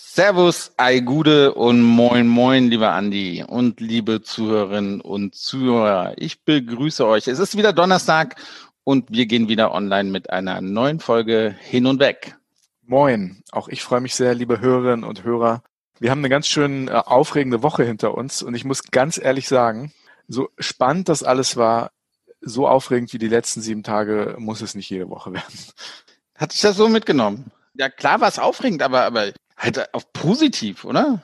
Servus, ei Gude und moin moin, lieber Andi und liebe Zuhörerinnen und Zuhörer. Ich begrüße euch. Es ist wieder Donnerstag und wir gehen wieder online mit einer neuen Folge hin und weg. Moin, auch ich freue mich sehr, liebe Hörerinnen und Hörer. Wir haben eine ganz schön äh, aufregende Woche hinter uns und ich muss ganz ehrlich sagen, so spannend das alles war, so aufregend wie die letzten sieben Tage muss es nicht jede Woche werden. Hat sich das so mitgenommen? Ja, klar war es aufregend, aber, aber halt auf positiv, oder?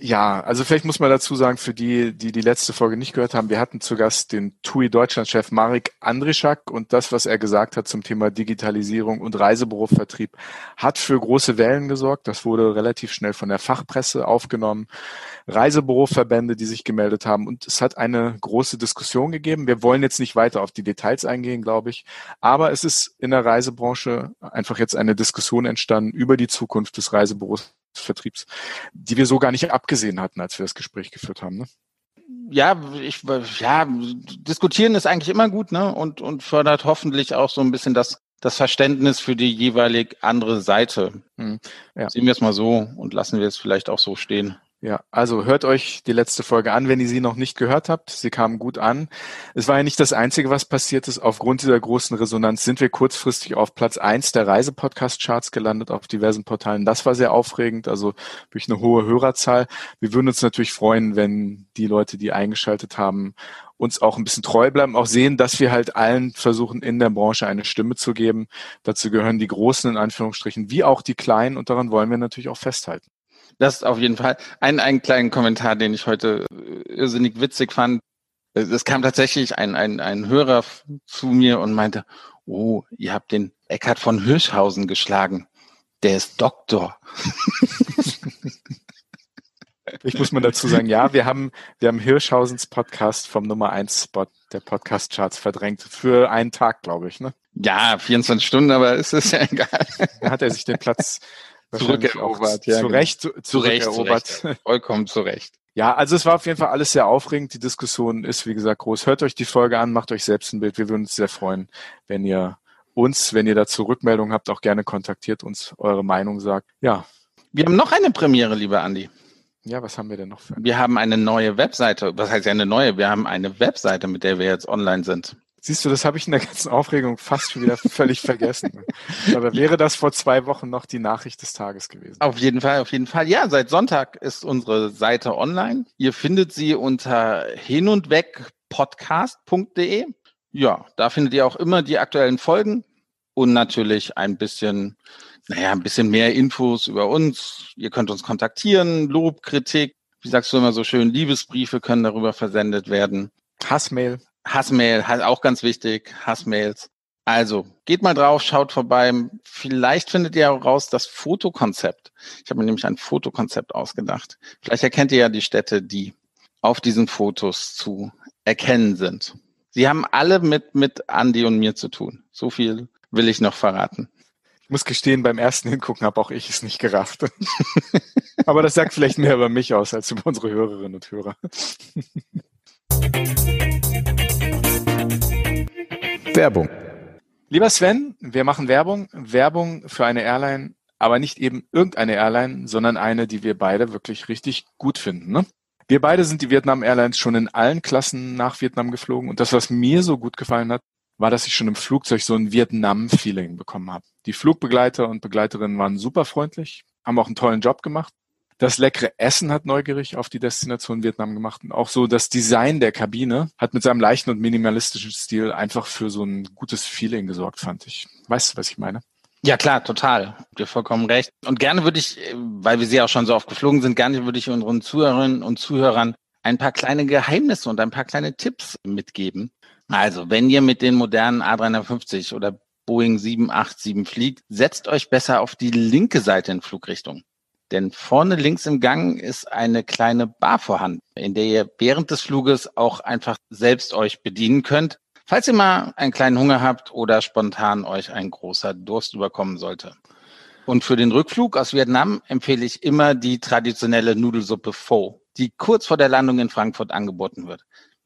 Ja, also vielleicht muss man dazu sagen, für die, die die letzte Folge nicht gehört haben, wir hatten zu Gast den TUI Deutschland-Chef Marek Andrischak und das, was er gesagt hat zum Thema Digitalisierung und Reisebürovertrieb, hat für große Wellen gesorgt. Das wurde relativ schnell von der Fachpresse aufgenommen. Reisebüroverbände, die sich gemeldet haben und es hat eine große Diskussion gegeben. Wir wollen jetzt nicht weiter auf die Details eingehen, glaube ich, aber es ist in der Reisebranche einfach jetzt eine Diskussion entstanden über die Zukunft des Reisebüros Vertriebs, die wir so gar nicht abgesehen hatten, als wir das Gespräch geführt haben. Ne? Ja, ich, ja, diskutieren ist eigentlich immer gut, ne? Und, und fördert hoffentlich auch so ein bisschen das, das Verständnis für die jeweilig andere Seite. Hm, ja. Sehen wir es mal so und lassen wir es vielleicht auch so stehen. Ja, also hört euch die letzte Folge an, wenn ihr sie noch nicht gehört habt. Sie kam gut an. Es war ja nicht das Einzige, was passiert ist. Aufgrund dieser großen Resonanz sind wir kurzfristig auf Platz eins der Reisepodcast-Charts gelandet auf diversen Portalen. Das war sehr aufregend, also durch eine hohe Hörerzahl. Wir würden uns natürlich freuen, wenn die Leute, die eingeschaltet haben, uns auch ein bisschen treu bleiben, auch sehen, dass wir halt allen versuchen, in der Branche eine Stimme zu geben. Dazu gehören die Großen in Anführungsstrichen, wie auch die Kleinen und daran wollen wir natürlich auch festhalten. Das auf jeden Fall. Ein, einen kleinen Kommentar, den ich heute äh, irrsinnig witzig fand. Es kam tatsächlich ein, ein, ein Hörer zu mir und meinte, oh, ihr habt den Eckhard von Hirschhausen geschlagen. Der ist Doktor. Ich muss mal dazu sagen, ja, wir haben, wir haben Hirschhausens Podcast vom Nummer 1 Spot der Podcast Charts verdrängt. Für einen Tag, glaube ich, ne? Ja, 24 Stunden, aber es ist ja egal. Da hat er sich den Platz zurückerobert. Ja, zu genau. Recht zurückerobert. Zu Recht, Vollkommen zu Recht. Ja, also es war auf jeden Fall alles sehr aufregend. Die Diskussion ist, wie gesagt, groß. Hört euch die Folge an, macht euch selbst ein Bild. Wir würden uns sehr freuen, wenn ihr uns, wenn ihr dazu Rückmeldungen habt, auch gerne kontaktiert uns, eure Meinung sagt. Ja. Wir haben noch eine Premiere, lieber Andi. Ja, was haben wir denn noch für? Wir haben eine neue Webseite. Was heißt ja eine neue? Wir haben eine Webseite, mit der wir jetzt online sind. Siehst du, das habe ich in der ganzen Aufregung fast schon wieder völlig vergessen. Aber wäre das vor zwei Wochen noch die Nachricht des Tages gewesen? Auf jeden Fall, auf jeden Fall. Ja, seit Sonntag ist unsere Seite online. Ihr findet sie unter hin und weg podcast.de. Ja, da findet ihr auch immer die aktuellen Folgen und natürlich ein bisschen, naja, ein bisschen mehr Infos über uns. Ihr könnt uns kontaktieren, Lob, Kritik. Wie sagst du immer so schön, Liebesbriefe können darüber versendet werden. Hassmail. Hassmail, auch ganz wichtig, Hassmails. Also, geht mal drauf, schaut vorbei. Vielleicht findet ihr auch raus das Fotokonzept. Ich habe mir nämlich ein Fotokonzept ausgedacht. Vielleicht erkennt ihr ja die Städte, die auf diesen Fotos zu erkennen sind. Sie haben alle mit, mit Andy und mir zu tun. So viel will ich noch verraten. Ich muss gestehen, beim ersten Hingucken habe auch ich es nicht gerafft. Aber das sagt vielleicht mehr über mich aus als über unsere Hörerinnen und Hörer. Werbung. Lieber Sven, wir machen Werbung. Werbung für eine Airline, aber nicht eben irgendeine Airline, sondern eine, die wir beide wirklich richtig gut finden. Ne? Wir beide sind die Vietnam Airlines schon in allen Klassen nach Vietnam geflogen. Und das, was mir so gut gefallen hat, war, dass ich schon im Flugzeug so ein Vietnam-Feeling bekommen habe. Die Flugbegleiter und Begleiterinnen waren super freundlich, haben auch einen tollen Job gemacht. Das leckere Essen hat neugierig auf die Destination Vietnam gemacht. Und auch so das Design der Kabine hat mit seinem leichten und minimalistischen Stil einfach für so ein gutes Feeling gesorgt, fand ich. Weißt du, was ich meine? Ja, klar, total. Dir vollkommen recht. Und gerne würde ich, weil wir sie auch schon so oft geflogen sind, gerne würde ich unseren Zuhörerinnen und Zuhörern ein paar kleine Geheimnisse und ein paar kleine Tipps mitgeben. Also, wenn ihr mit den modernen A350 oder Boeing 787 fliegt, setzt euch besser auf die linke Seite in Flugrichtung. Denn vorne links im Gang ist eine kleine Bar vorhanden, in der ihr während des Fluges auch einfach selbst euch bedienen könnt, falls ihr mal einen kleinen Hunger habt oder spontan euch ein großer Durst überkommen sollte. Und für den Rückflug aus Vietnam empfehle ich immer die traditionelle Nudelsuppe Pho, die kurz vor der Landung in Frankfurt angeboten wird.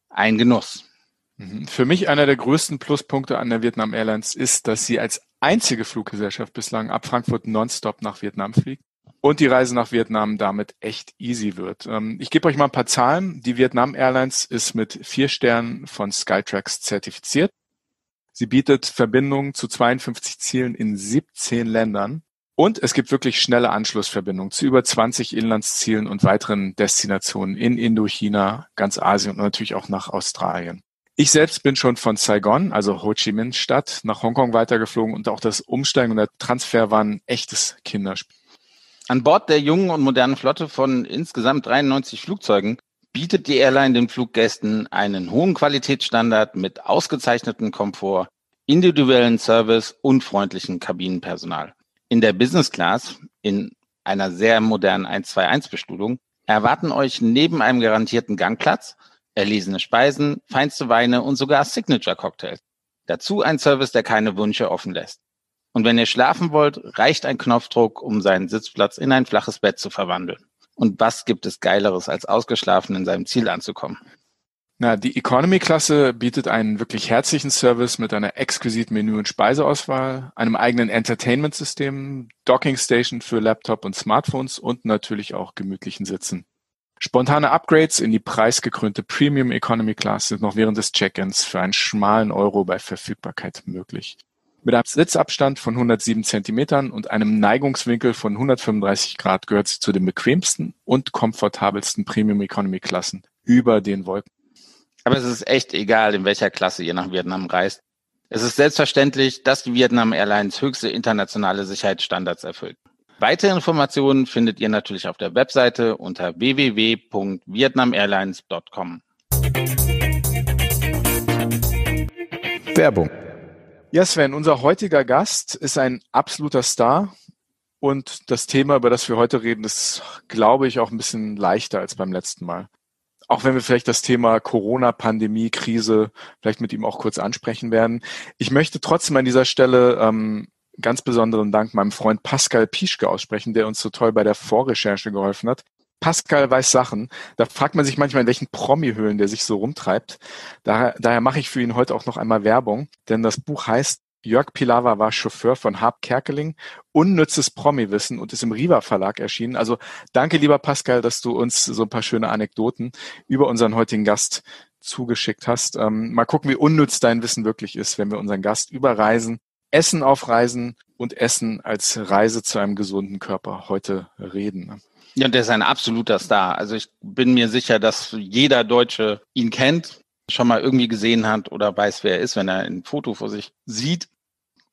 Ein Genuss. Mhm. Für mich einer der größten Pluspunkte an der Vietnam Airlines ist, dass sie als einzige Fluggesellschaft bislang ab Frankfurt nonstop nach Vietnam fliegt. Und die Reise nach Vietnam damit echt easy wird. Ähm, ich gebe euch mal ein paar Zahlen. Die Vietnam Airlines ist mit vier Sternen von Skytrax zertifiziert. Sie bietet Verbindungen zu 52 Zielen in 17 Ländern. Und es gibt wirklich schnelle Anschlussverbindungen zu über 20 Inlandszielen und weiteren Destinationen in Indochina, ganz Asien und natürlich auch nach Australien. Ich selbst bin schon von Saigon, also Ho Chi Minh Stadt, nach Hongkong weitergeflogen und auch das Umsteigen und der Transfer waren echtes Kinderspiel. An Bord der jungen und modernen Flotte von insgesamt 93 Flugzeugen bietet die Airline den Fluggästen einen hohen Qualitätsstandard mit ausgezeichnetem Komfort, individuellen Service und freundlichem Kabinenpersonal. In der Business Class, in einer sehr modernen 121-Bestuhlung, erwarten euch neben einem garantierten Gangplatz erlesene Speisen, feinste Weine und sogar Signature-Cocktails. Dazu ein Service, der keine Wünsche offen lässt. Und wenn ihr schlafen wollt, reicht ein Knopfdruck, um seinen Sitzplatz in ein flaches Bett zu verwandeln. Und was gibt es Geileres, als ausgeschlafen in seinem Ziel anzukommen? Na, die Economy-Klasse bietet einen wirklich herzlichen Service mit einer exquisiten Menü- und Speiseauswahl, einem eigenen Entertainment-System, Docking-Station für Laptop und Smartphones und natürlich auch gemütlichen Sitzen. Spontane Upgrades in die preisgekrönte Premium Economy Class sind noch während des Check-ins für einen schmalen Euro bei Verfügbarkeit möglich. Mit einem Sitzabstand von 107 Zentimetern und einem Neigungswinkel von 135 Grad gehört sie zu den bequemsten und komfortabelsten Premium Economy Klassen über den Wolken. Aber es ist echt egal, in welcher Klasse ihr nach Vietnam reist. Es ist selbstverständlich, dass die Vietnam Airlines höchste internationale Sicherheitsstandards erfüllt. Weitere Informationen findet ihr natürlich auf der Webseite unter www.vietnamairlines.com. Werbung ja, Sven, unser heutiger Gast ist ein absoluter Star. Und das Thema, über das wir heute reden, ist, glaube ich, auch ein bisschen leichter als beim letzten Mal. Auch wenn wir vielleicht das Thema Corona-Pandemie, Krise vielleicht mit ihm auch kurz ansprechen werden. Ich möchte trotzdem an dieser Stelle ähm, ganz besonderen Dank meinem Freund Pascal Pischke aussprechen, der uns so toll bei der Vorrecherche geholfen hat. Pascal weiß Sachen. Da fragt man sich manchmal, in welchen Promi-Höhlen der sich so rumtreibt. Daher, daher mache ich für ihn heute auch noch einmal Werbung, denn das Buch heißt Jörg Pilawa war Chauffeur von Harp Kerkeling, unnützes Promi-Wissen und ist im Riva Verlag erschienen. Also danke, lieber Pascal, dass du uns so ein paar schöne Anekdoten über unseren heutigen Gast zugeschickt hast. Ähm, mal gucken, wie unnütz dein Wissen wirklich ist, wenn wir unseren Gast über Reisen, Essen auf Reisen und Essen als Reise zu einem gesunden Körper heute reden. Ja, der ist ein absoluter Star. Also ich bin mir sicher, dass jeder Deutsche ihn kennt, schon mal irgendwie gesehen hat oder weiß, wer er ist, wenn er ein Foto vor sich sieht.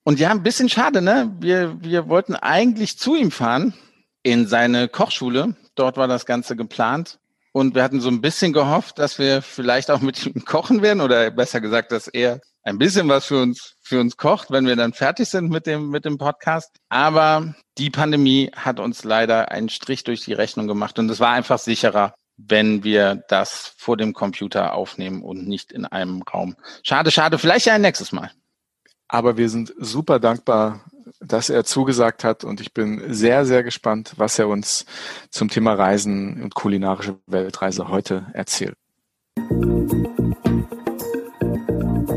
Und ja, ein bisschen schade, ne? Wir, wir wollten eigentlich zu ihm fahren in seine Kochschule. Dort war das Ganze geplant. Und wir hatten so ein bisschen gehofft, dass wir vielleicht auch mit ihm kochen werden oder besser gesagt, dass er ein bisschen was für uns, für uns kocht, wenn wir dann fertig sind mit dem, mit dem Podcast. Aber die Pandemie hat uns leider einen Strich durch die Rechnung gemacht und es war einfach sicherer, wenn wir das vor dem Computer aufnehmen und nicht in einem Raum. Schade, schade, vielleicht ja ein nächstes Mal. Aber wir sind super dankbar, dass er zugesagt hat und ich bin sehr, sehr gespannt, was er uns zum Thema Reisen und kulinarische Weltreise heute erzählt.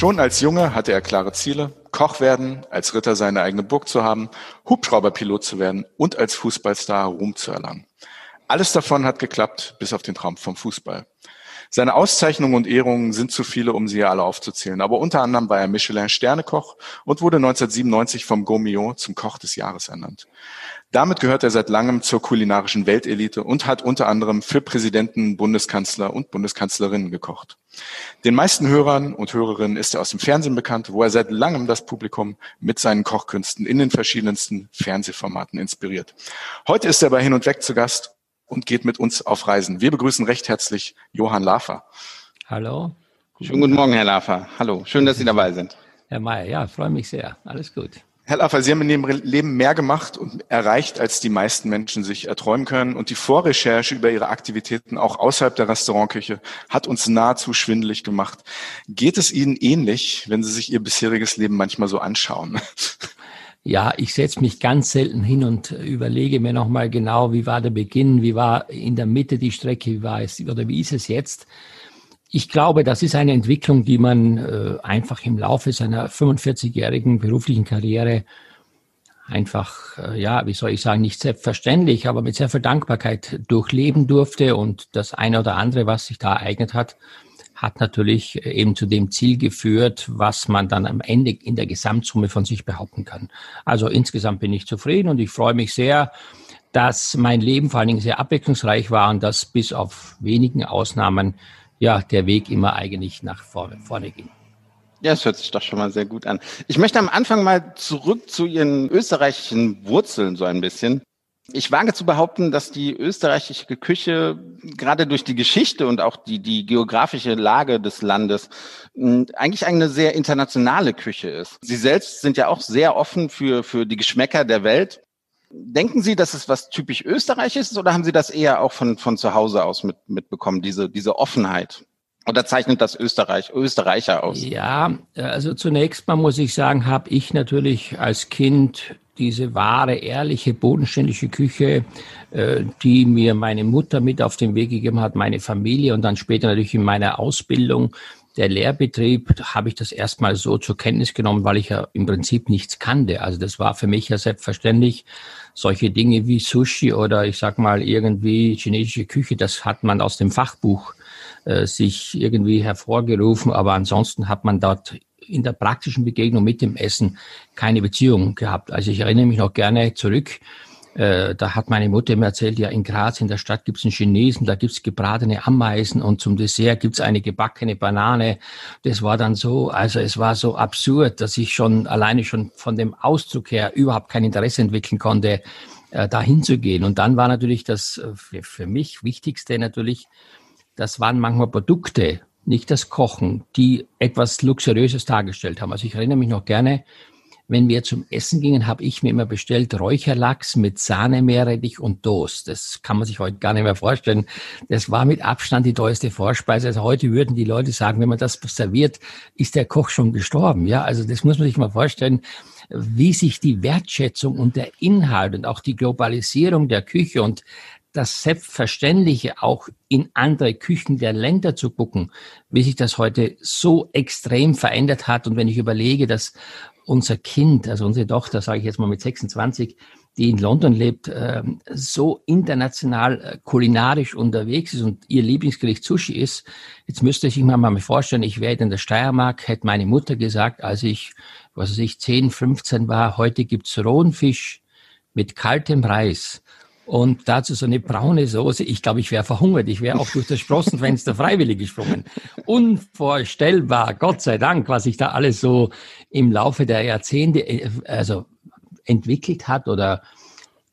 Schon als Junge hatte er klare Ziele, Koch werden, als Ritter seine eigene Burg zu haben, Hubschrauberpilot zu werden und als Fußballstar Ruhm zu erlangen. Alles davon hat geklappt, bis auf den Traum vom Fußball. Seine Auszeichnungen und Ehrungen sind zu viele, um sie alle aufzuzählen. Aber unter anderem war er Michelin-Sternekoch und wurde 1997 vom Gaumillon zum Koch des Jahres ernannt. Damit gehört er seit langem zur kulinarischen Weltelite und hat unter anderem für Präsidenten, Bundeskanzler und Bundeskanzlerinnen gekocht. Den meisten Hörern und Hörerinnen ist er aus dem Fernsehen bekannt, wo er seit langem das Publikum mit seinen Kochkünsten in den verschiedensten Fernsehformaten inspiriert. Heute ist er bei Hin und Weg zu Gast und geht mit uns auf Reisen. Wir begrüßen recht herzlich Johann Lafer. Hallo. Schönen guten Morgen, Herr Lafer. Hallo. Schön, dass Sie dabei sind. Herr Mayer, ja, freue mich sehr. Alles gut. Herr Laffer, Sie haben in Ihrem Leben mehr gemacht und erreicht, als die meisten Menschen sich erträumen können. Und die Vorrecherche über Ihre Aktivitäten auch außerhalb der Restaurantküche hat uns nahezu schwindelig gemacht. Geht es Ihnen ähnlich, wenn Sie sich Ihr bisheriges Leben manchmal so anschauen? Ja, ich setze mich ganz selten hin und überlege mir nochmal genau, wie war der Beginn, wie war in der Mitte die Strecke, wie war es oder wie ist es jetzt. Ich glaube, das ist eine Entwicklung, die man äh, einfach im Laufe seiner 45-jährigen beruflichen Karriere einfach, äh, ja, wie soll ich sagen, nicht selbstverständlich, aber mit sehr viel Dankbarkeit durchleben durfte. Und das eine oder andere, was sich da ereignet hat, hat natürlich eben zu dem Ziel geführt, was man dann am Ende in der Gesamtsumme von sich behaupten kann. Also insgesamt bin ich zufrieden und ich freue mich sehr, dass mein Leben vor allen Dingen sehr abwechslungsreich war und dass bis auf wenigen Ausnahmen ja, der Weg immer eigentlich nach vorne, vorne ging. Ja, es hört sich doch schon mal sehr gut an. Ich möchte am Anfang mal zurück zu Ihren österreichischen Wurzeln so ein bisschen. Ich wage zu behaupten, dass die österreichische Küche gerade durch die Geschichte und auch die, die geografische Lage des Landes hm, eigentlich eine sehr internationale Küche ist. Sie selbst sind ja auch sehr offen für, für die Geschmäcker der Welt. Denken Sie, dass es was typisch Österreichisches oder haben Sie das eher auch von, von zu Hause aus mit, mitbekommen, diese, diese Offenheit? Oder zeichnet das Österreich, Österreicher aus? Ja, also zunächst mal muss ich sagen, habe ich natürlich als Kind diese wahre, ehrliche, bodenständige Küche, äh, die mir meine Mutter mit auf den Weg gegeben hat, meine Familie und dann später natürlich in meiner Ausbildung der Lehrbetrieb habe ich das erstmal so zur Kenntnis genommen, weil ich ja im Prinzip nichts kannte. Also das war für mich ja selbstverständlich. Solche Dinge wie Sushi oder ich sag mal irgendwie chinesische Küche, das hat man aus dem Fachbuch äh, sich irgendwie hervorgerufen. Aber ansonsten hat man dort in der praktischen Begegnung mit dem Essen keine Beziehung gehabt. Also ich erinnere mich noch gerne zurück äh, da hat meine Mutter mir erzählt, ja, in Graz in der Stadt gibt es einen Chinesen, da gibt es gebratene Ameisen und zum Dessert gibt es eine gebackene Banane. Das war dann so, also es war so absurd, dass ich schon alleine schon von dem Ausdruck her überhaupt kein Interesse entwickeln konnte, äh, dahin zu gehen. Und dann war natürlich das für, für mich Wichtigste natürlich, das waren manchmal Produkte, nicht das Kochen, die etwas Luxuriöses dargestellt haben. Also ich erinnere mich noch gerne, wenn wir zum Essen gingen, habe ich mir immer bestellt Räucherlachs mit Sahne, Meerrettich und Toast. Das kann man sich heute gar nicht mehr vorstellen. Das war mit Abstand die teuerste Vorspeise. Also heute würden die Leute sagen, wenn man das serviert, ist der Koch schon gestorben. Ja, also das muss man sich mal vorstellen, wie sich die Wertschätzung und der Inhalt und auch die Globalisierung der Küche und das Selbstverständliche auch in andere Küchen der Länder zu gucken, wie sich das heute so extrem verändert hat. Und wenn ich überlege, dass unser Kind, also unsere Tochter, sage ich jetzt mal mit 26, die in London lebt, ähm, so international äh, kulinarisch unterwegs ist und ihr Lieblingsgericht Sushi ist. Jetzt müsste ich sich mal vorstellen, ich wäre in der Steiermark, hätte meine Mutter gesagt, als ich, was weiß ich, 10, 15 war, heute gibt's rohen Fisch mit kaltem Reis und dazu so eine braune Soße. Ich glaube, ich wäre verhungert. Ich wäre auch durch das Sprossenfenster freiwillig gesprungen. Unvorstellbar, Gott sei Dank, was sich da alles so im Laufe der Jahrzehnte äh, also entwickelt hat oder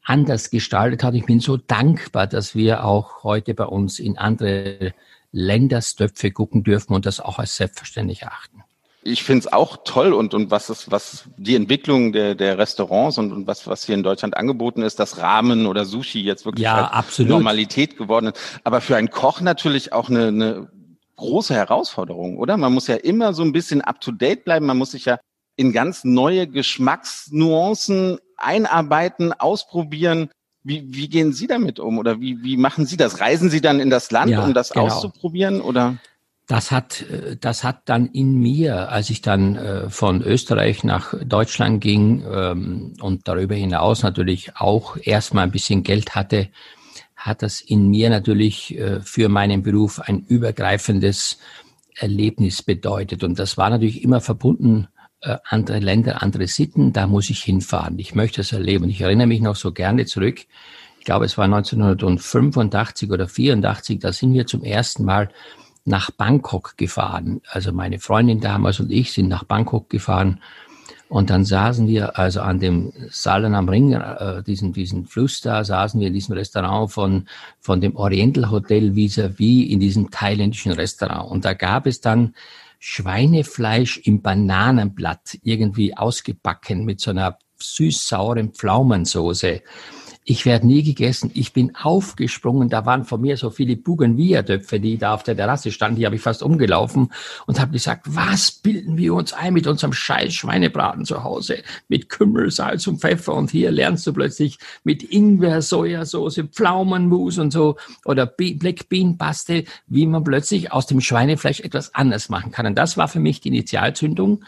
anders gestaltet hat. Ich bin so dankbar, dass wir auch heute bei uns in andere Länderstöpfe gucken dürfen und das auch als selbstverständlich erachten ich finde es auch toll und, und was ist, was die Entwicklung der, der Restaurants und, und was, was hier in Deutschland angeboten ist, dass Ramen oder Sushi jetzt wirklich ja, halt Normalität geworden ist. Aber für einen Koch natürlich auch eine, eine große Herausforderung, oder? Man muss ja immer so ein bisschen up to date bleiben. Man muss sich ja in ganz neue Geschmacksnuancen einarbeiten, ausprobieren. Wie, wie gehen Sie damit um oder wie, wie machen Sie das? Reisen Sie dann in das Land, ja, um das genau. auszuprobieren oder? Das hat, äh, das hat dann in mir, als ich dann äh, von Österreich nach Deutschland ging ähm, und darüber hinaus natürlich auch erstmal ein bisschen Geld hatte, hat das in mir natürlich äh, für meinen Beruf ein übergreifendes Erlebnis bedeutet. Und das war natürlich immer verbunden, andere Länder, andere Sitten, da muss ich hinfahren. Ich möchte es erleben. Ich erinnere mich noch so gerne zurück. Ich glaube, es war 1985 oder 84, da sind wir zum ersten Mal nach Bangkok gefahren. Also meine Freundin damals und ich sind nach Bangkok gefahren. Und dann saßen wir also an dem Salen am Ring, äh, diesen, diesen Fluss da, saßen wir in diesem Restaurant von, von dem Oriental Hotel vis-à-vis in diesem thailändischen Restaurant. Und da gab es dann Schweinefleisch im Bananenblatt irgendwie ausgebacken mit so einer süß-sauren Pflaumensoße. Ich werde nie gegessen. Ich bin aufgesprungen. Da waren vor mir so viele Bougainvillea-Töpfe, die da auf der Terrasse standen. Die habe ich fast umgelaufen und habe gesagt, was bilden wir uns ein mit unserem scheiß Schweinebraten zu Hause? Mit Kümmel, Salz und Pfeffer. Und hier lernst du plötzlich mit Ingwer, Sojasauce, Pflaumenmus und so oder Black Bean Paste, wie man plötzlich aus dem Schweinefleisch etwas anders machen kann. Und das war für mich die Initialzündung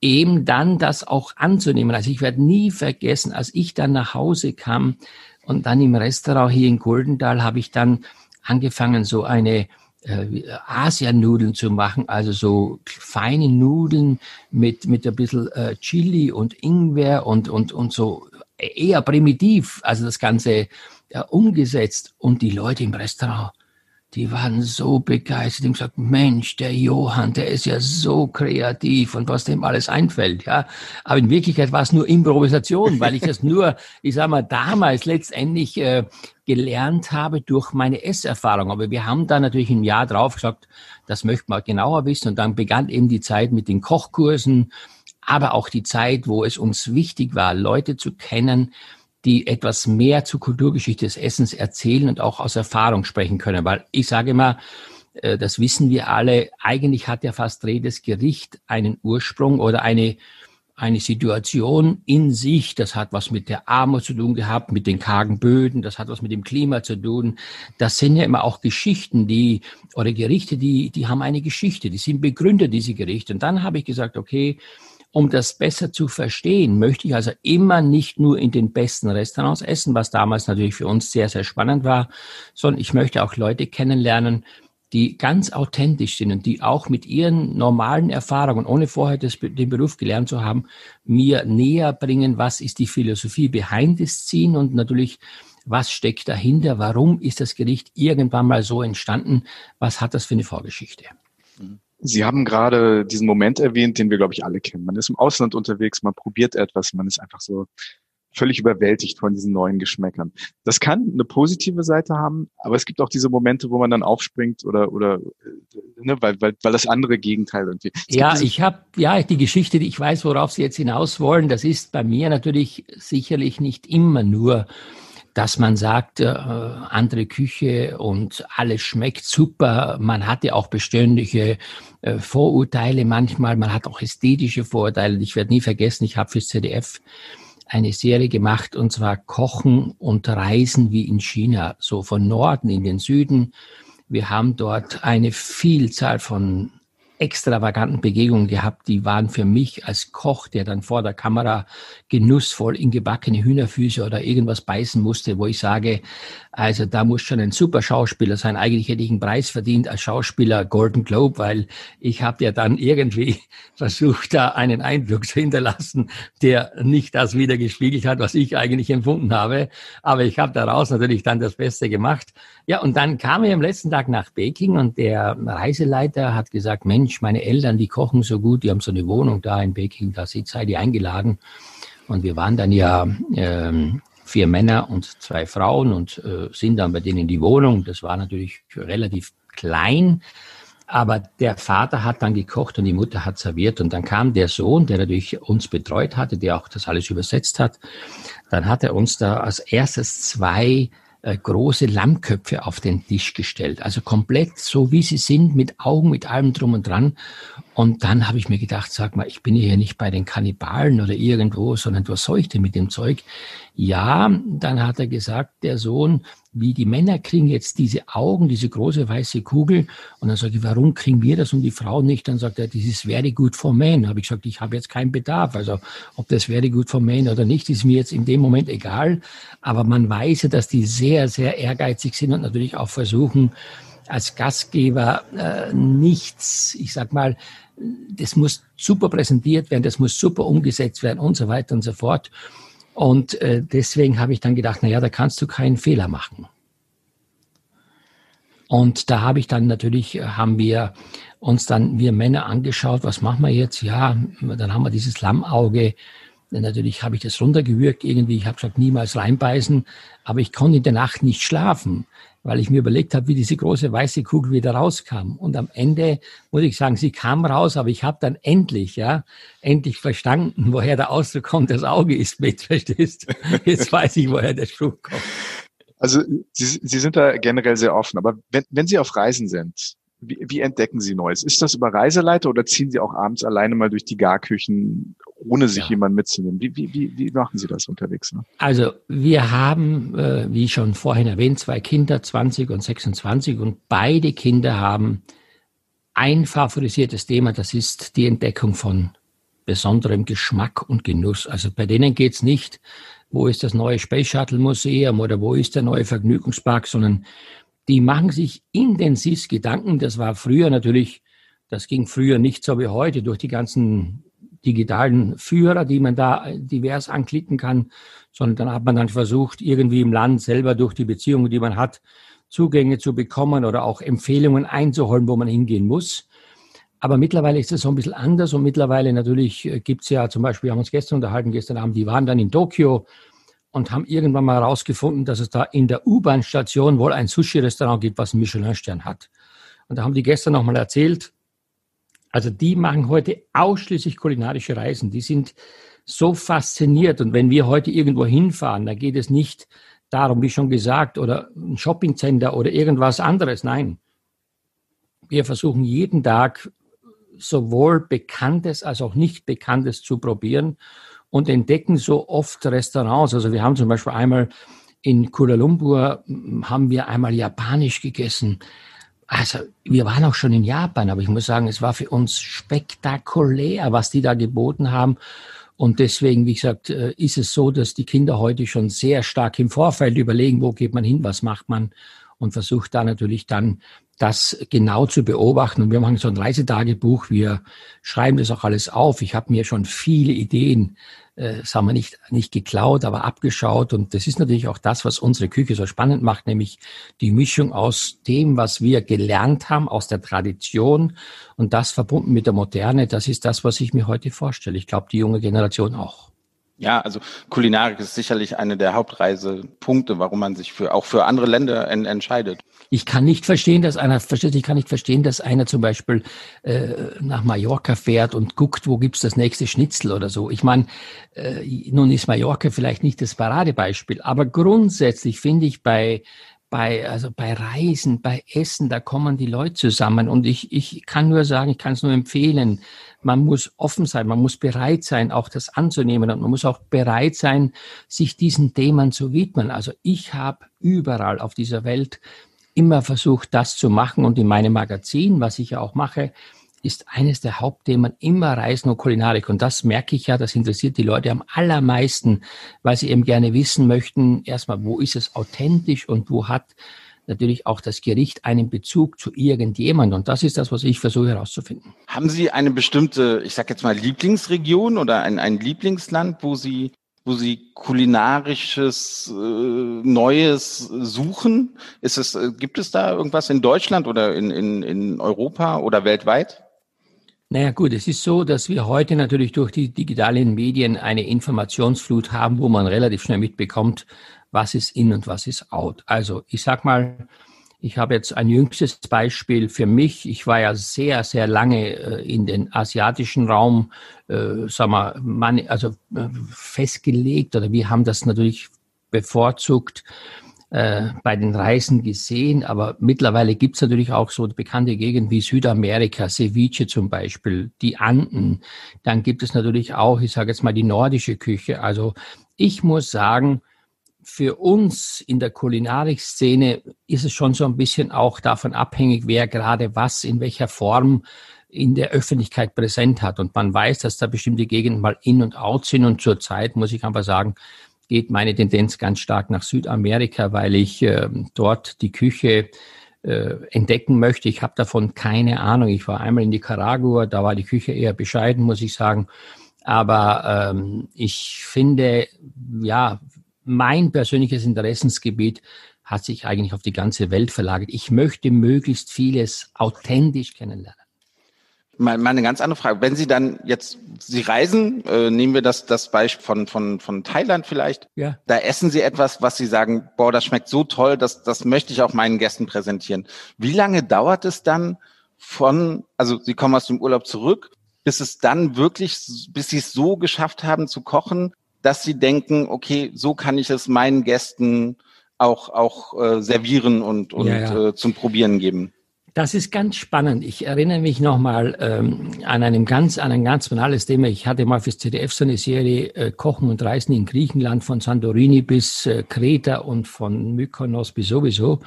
eben dann das auch anzunehmen. Also ich werde nie vergessen, als ich dann nach Hause kam und dann im Restaurant hier in Goldenthal habe ich dann angefangen, so eine äh, Asianudeln zu machen, also so feine Nudeln mit, mit ein bisschen äh, Chili und Ingwer und, und, und so eher primitiv, also das Ganze ja, umgesetzt. Und die Leute im Restaurant, die waren so begeistert und gesagt, Mensch, der Johann, der ist ja so kreativ und was dem alles einfällt, ja. Aber in Wirklichkeit war es nur Improvisation, weil ich das nur, ich sag mal, damals letztendlich äh, gelernt habe durch meine Esserfahrung. Aber wir haben da natürlich ein Jahr drauf gesagt, das möchte man genauer wissen. Und dann begann eben die Zeit mit den Kochkursen, aber auch die Zeit, wo es uns wichtig war, Leute zu kennen, die etwas mehr zur Kulturgeschichte des Essens erzählen und auch aus Erfahrung sprechen können. Weil ich sage immer, äh, das wissen wir alle, eigentlich hat ja fast jedes Gericht einen Ursprung oder eine, eine Situation in sich. Das hat was mit der Armut zu tun gehabt, mit den kargen Böden, das hat was mit dem Klima zu tun. Das sind ja immer auch Geschichten, die, oder Gerichte, die, die haben eine Geschichte, die sind begründet, diese Gerichte. Und dann habe ich gesagt, okay, um das besser zu verstehen, möchte ich also immer nicht nur in den besten Restaurants essen, was damals natürlich für uns sehr, sehr spannend war, sondern ich möchte auch Leute kennenlernen, die ganz authentisch sind und die auch mit ihren normalen Erfahrungen, ohne vorher das, den Beruf gelernt zu haben, mir näher bringen, was ist die Philosophie behind this scene und natürlich, was steckt dahinter, warum ist das Gericht irgendwann mal so entstanden, was hat das für eine Vorgeschichte. Sie haben gerade diesen Moment erwähnt, den wir, glaube ich, alle kennen. Man ist im Ausland unterwegs, man probiert etwas, man ist einfach so völlig überwältigt von diesen neuen Geschmäckern. Das kann eine positive Seite haben, aber es gibt auch diese Momente, wo man dann aufspringt oder oder ne, weil, weil, weil das andere Gegenteil irgendwie. Es ja, ich habe ja die Geschichte, ich weiß, worauf Sie jetzt hinaus wollen. Das ist bei mir natürlich sicherlich nicht immer nur dass man sagt, äh, andere Küche und alles schmeckt super. Man hatte auch beständige äh, Vorurteile manchmal, man hat auch ästhetische Vorurteile. Ich werde nie vergessen, ich habe fürs ZDF eine Serie gemacht und zwar Kochen und Reisen wie in China, so von Norden in den Süden. Wir haben dort eine Vielzahl von extravaganten Begegnungen gehabt, die waren für mich als Koch, der dann vor der Kamera genussvoll in gebackene Hühnerfüße oder irgendwas beißen musste, wo ich sage, also da muss schon ein super Schauspieler sein. Eigentlich hätte ich einen Preis verdient als Schauspieler Golden Globe, weil ich habe ja dann irgendwie versucht, da einen Eindruck zu hinterlassen, der nicht das wieder gespiegelt hat, was ich eigentlich empfunden habe. Aber ich habe daraus natürlich dann das Beste gemacht. Ja, und dann kam ich am letzten Tag nach Peking und der Reiseleiter hat gesagt, Mensch, meine Eltern, die kochen so gut, die haben so eine Wohnung da in Peking, da sei die eingeladen. Und wir waren dann ja ähm, vier Männer und zwei Frauen und äh, sind dann bei denen in die Wohnung. Das war natürlich relativ klein, aber der Vater hat dann gekocht und die Mutter hat serviert und dann kam der Sohn, der natürlich uns betreut hatte, der auch das alles übersetzt hat. Dann hat er uns da als erstes zwei äh, große Lammköpfe auf den Tisch gestellt. Also komplett so, wie sie sind, mit Augen, mit allem drum und dran. Und dann habe ich mir gedacht, sag mal, ich bin hier nicht bei den Kannibalen oder irgendwo, sondern was soll ich denn mit dem Zeug? Ja, dann hat er gesagt, der Sohn, wie die Männer kriegen jetzt diese Augen, diese große weiße Kugel. Und dann sage ich, warum kriegen wir das und die Frauen nicht? Dann sagt er, das ist very good for men. Habe ich gesagt, ich habe jetzt keinen Bedarf. Also ob das very good for men oder nicht, ist mir jetzt in dem Moment egal. Aber man weiß ja, dass die sehr, sehr ehrgeizig sind und natürlich auch versuchen, als Gastgeber äh, nichts, ich sag mal, das muss super präsentiert werden, das muss super umgesetzt werden und so weiter und so fort. Und äh, deswegen habe ich dann gedacht, na ja, da kannst du keinen Fehler machen. Und da habe ich dann natürlich, äh, haben wir uns dann, wir Männer angeschaut, was machen wir jetzt? Ja, dann haben wir dieses Lammauge Natürlich habe ich das runtergewürgt irgendwie. Ich habe gesagt, niemals reinbeißen. Aber ich konnte in der Nacht nicht schlafen, weil ich mir überlegt habe, wie diese große weiße Kugel wieder rauskam. Und am Ende muss ich sagen, sie kam raus, aber ich habe dann endlich, ja, endlich verstanden, woher der Ausdruck kommt, das Auge ist mit, verstehst du? Jetzt weiß ich, woher der Spruch kommt. Also Sie, Sie sind da generell sehr offen, aber wenn, wenn Sie auf Reisen sind, wie, wie entdecken Sie Neues? Ist das über Reiseleiter oder ziehen Sie auch abends alleine mal durch die Garküchen, ohne sich ja. jemanden mitzunehmen? Wie, wie, wie, wie machen Sie das unterwegs? Ne? Also wir haben, äh, wie schon vorhin erwähnt, zwei Kinder, 20 und 26 und beide Kinder haben ein favorisiertes Thema, das ist die Entdeckung von besonderem Geschmack und Genuss. Also bei denen geht's nicht, wo ist das neue Space Shuttle Museum oder wo ist der neue Vergnügungspark, sondern die machen sich intensiv Gedanken. Das war früher natürlich, das ging früher nicht so wie heute durch die ganzen digitalen Führer, die man da divers anklicken kann, sondern dann hat man dann versucht, irgendwie im Land selber durch die Beziehungen, die man hat, Zugänge zu bekommen oder auch Empfehlungen einzuholen, wo man hingehen muss. Aber mittlerweile ist es so ein bisschen anders und mittlerweile natürlich äh, gibt es ja zum Beispiel, wir haben uns gestern unterhalten, gestern Abend, die waren dann in Tokio und haben irgendwann mal herausgefunden, dass es da in der U-Bahn-Station wohl ein Sushi-Restaurant gibt, was einen Michelin-Stern hat. Und da haben die gestern nochmal erzählt, also die machen heute ausschließlich kulinarische Reisen. Die sind so fasziniert. Und wenn wir heute irgendwo hinfahren, da geht es nicht darum, wie schon gesagt, oder ein Shoppingcenter oder irgendwas anderes. Nein. Wir versuchen jeden Tag sowohl Bekanntes als auch nicht Bekanntes zu probieren und entdecken so oft Restaurants. Also wir haben zum Beispiel einmal in Kuala Lumpur hm, haben wir einmal japanisch gegessen. Also wir waren auch schon in Japan, aber ich muss sagen, es war für uns spektakulär, was die da geboten haben. Und deswegen, wie gesagt, äh, ist es so, dass die Kinder heute schon sehr stark im Vorfeld überlegen, wo geht man hin, was macht man und versucht da natürlich dann das genau zu beobachten. Und wir machen so ein Reisetagebuch, wir schreiben das auch alles auf. Ich habe mir schon viele Ideen, äh, sagen wir nicht, nicht geklaut, aber abgeschaut. Und das ist natürlich auch das, was unsere Küche so spannend macht, nämlich die Mischung aus dem, was wir gelernt haben, aus der Tradition und das verbunden mit der Moderne. Das ist das, was ich mir heute vorstelle. Ich glaube, die junge Generation auch. Ja, also Kulinarik ist sicherlich eine der Hauptreisepunkte, warum man sich für auch für andere Länder en entscheidet. Ich kann nicht verstehen, dass einer, versteht, ich kann nicht verstehen, dass einer zum Beispiel äh, nach Mallorca fährt und guckt, wo gibt's das nächste Schnitzel oder so. Ich meine, äh, nun ist Mallorca vielleicht nicht das Paradebeispiel, aber grundsätzlich finde ich bei bei, also bei Reisen, bei Essen, da kommen die Leute zusammen. Und ich, ich kann nur sagen, ich kann es nur empfehlen. Man muss offen sein, man muss bereit sein, auch das anzunehmen. Und man muss auch bereit sein, sich diesen Themen zu widmen. Also ich habe überall auf dieser Welt immer versucht, das zu machen. Und in meinem Magazin, was ich ja auch mache, ist eines der Hauptthemen immer Reisen und Kulinarik. Und das merke ich ja, das interessiert die Leute am allermeisten, weil sie eben gerne wissen möchten, erstmal, wo ist es authentisch und wo hat natürlich auch das Gericht einen Bezug zu irgendjemand. Und das ist das, was ich versuche herauszufinden. Haben Sie eine bestimmte, ich sage jetzt mal, Lieblingsregion oder ein, ein Lieblingsland, wo Sie wo Sie kulinarisches äh, Neues suchen? Ist es, äh, gibt es da irgendwas in Deutschland oder in, in, in Europa oder weltweit? Naja gut, es ist so, dass wir heute natürlich durch die digitalen Medien eine Informationsflut haben, wo man relativ schnell mitbekommt, was ist in und was ist out. Also ich sag mal, ich habe jetzt ein jüngstes Beispiel für mich. Ich war ja sehr, sehr lange äh, in den asiatischen Raum, äh, sag mal, man, also äh, festgelegt oder wir haben das natürlich bevorzugt äh, bei den Reisen gesehen, aber mittlerweile gibt's natürlich auch so bekannte Gegenden wie Südamerika, Ceviche zum Beispiel, die Anden. Dann gibt es natürlich auch, ich sage jetzt mal, die nordische Küche. Also ich muss sagen, für uns in der Kulinarikszene ist es schon so ein bisschen auch davon abhängig, wer gerade was in welcher Form in der Öffentlichkeit präsent hat. Und man weiß, dass da bestimmte Gegenden mal in und out sind. Und zurzeit muss ich einfach sagen, geht meine Tendenz ganz stark nach Südamerika, weil ich äh, dort die Küche äh, entdecken möchte. Ich habe davon keine Ahnung. Ich war einmal in Nicaragua, da war die Küche eher bescheiden, muss ich sagen. Aber ähm, ich finde, ja, mein persönliches Interessensgebiet hat sich eigentlich auf die ganze Welt verlagert. Ich möchte möglichst vieles authentisch kennenlernen. Mal, mal eine ganz andere Frage. Wenn Sie dann jetzt, Sie reisen, äh, nehmen wir das, das Beispiel von, von, von Thailand vielleicht. Ja. Da essen Sie etwas, was Sie sagen, boah, das schmeckt so toll, das, das möchte ich auch meinen Gästen präsentieren. Wie lange dauert es dann von, also Sie kommen aus dem Urlaub zurück, bis es dann wirklich, bis Sie es so geschafft haben zu kochen, dass Sie denken, okay, so kann ich es meinen Gästen auch, auch äh, servieren und, und ja, ja. Äh, zum Probieren geben? Das ist ganz spannend. Ich erinnere mich nochmal ähm, an einem ganz, an ein ganz banales Thema. Ich hatte mal fürs ZDF so eine Serie äh, Kochen und Reisen in Griechenland von Santorini bis äh, Kreta und von Mykonos bis sowieso.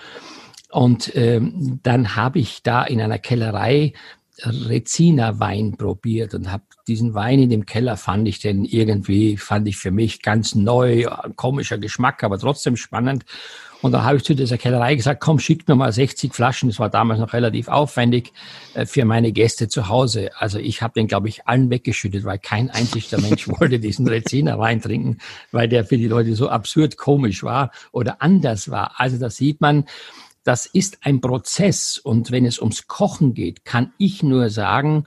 Und ähm, dann habe ich da in einer Kellerei Rezina Wein probiert und habe diesen Wein in dem Keller fand ich den irgendwie fand ich für mich ganz neu, komischer Geschmack, aber trotzdem spannend. Und dann habe ich zu dieser Kellerei gesagt, komm, schick mir mal 60 Flaschen. Das war damals noch relativ aufwendig äh, für meine Gäste zu Hause. Also ich habe den, glaube ich, allen weggeschüttet, weil kein einziger Mensch wollte diesen Rezina Wein trinken, weil der für die Leute so absurd komisch war oder anders war. Also da sieht man, das ist ein Prozess. Und wenn es ums Kochen geht, kann ich nur sagen,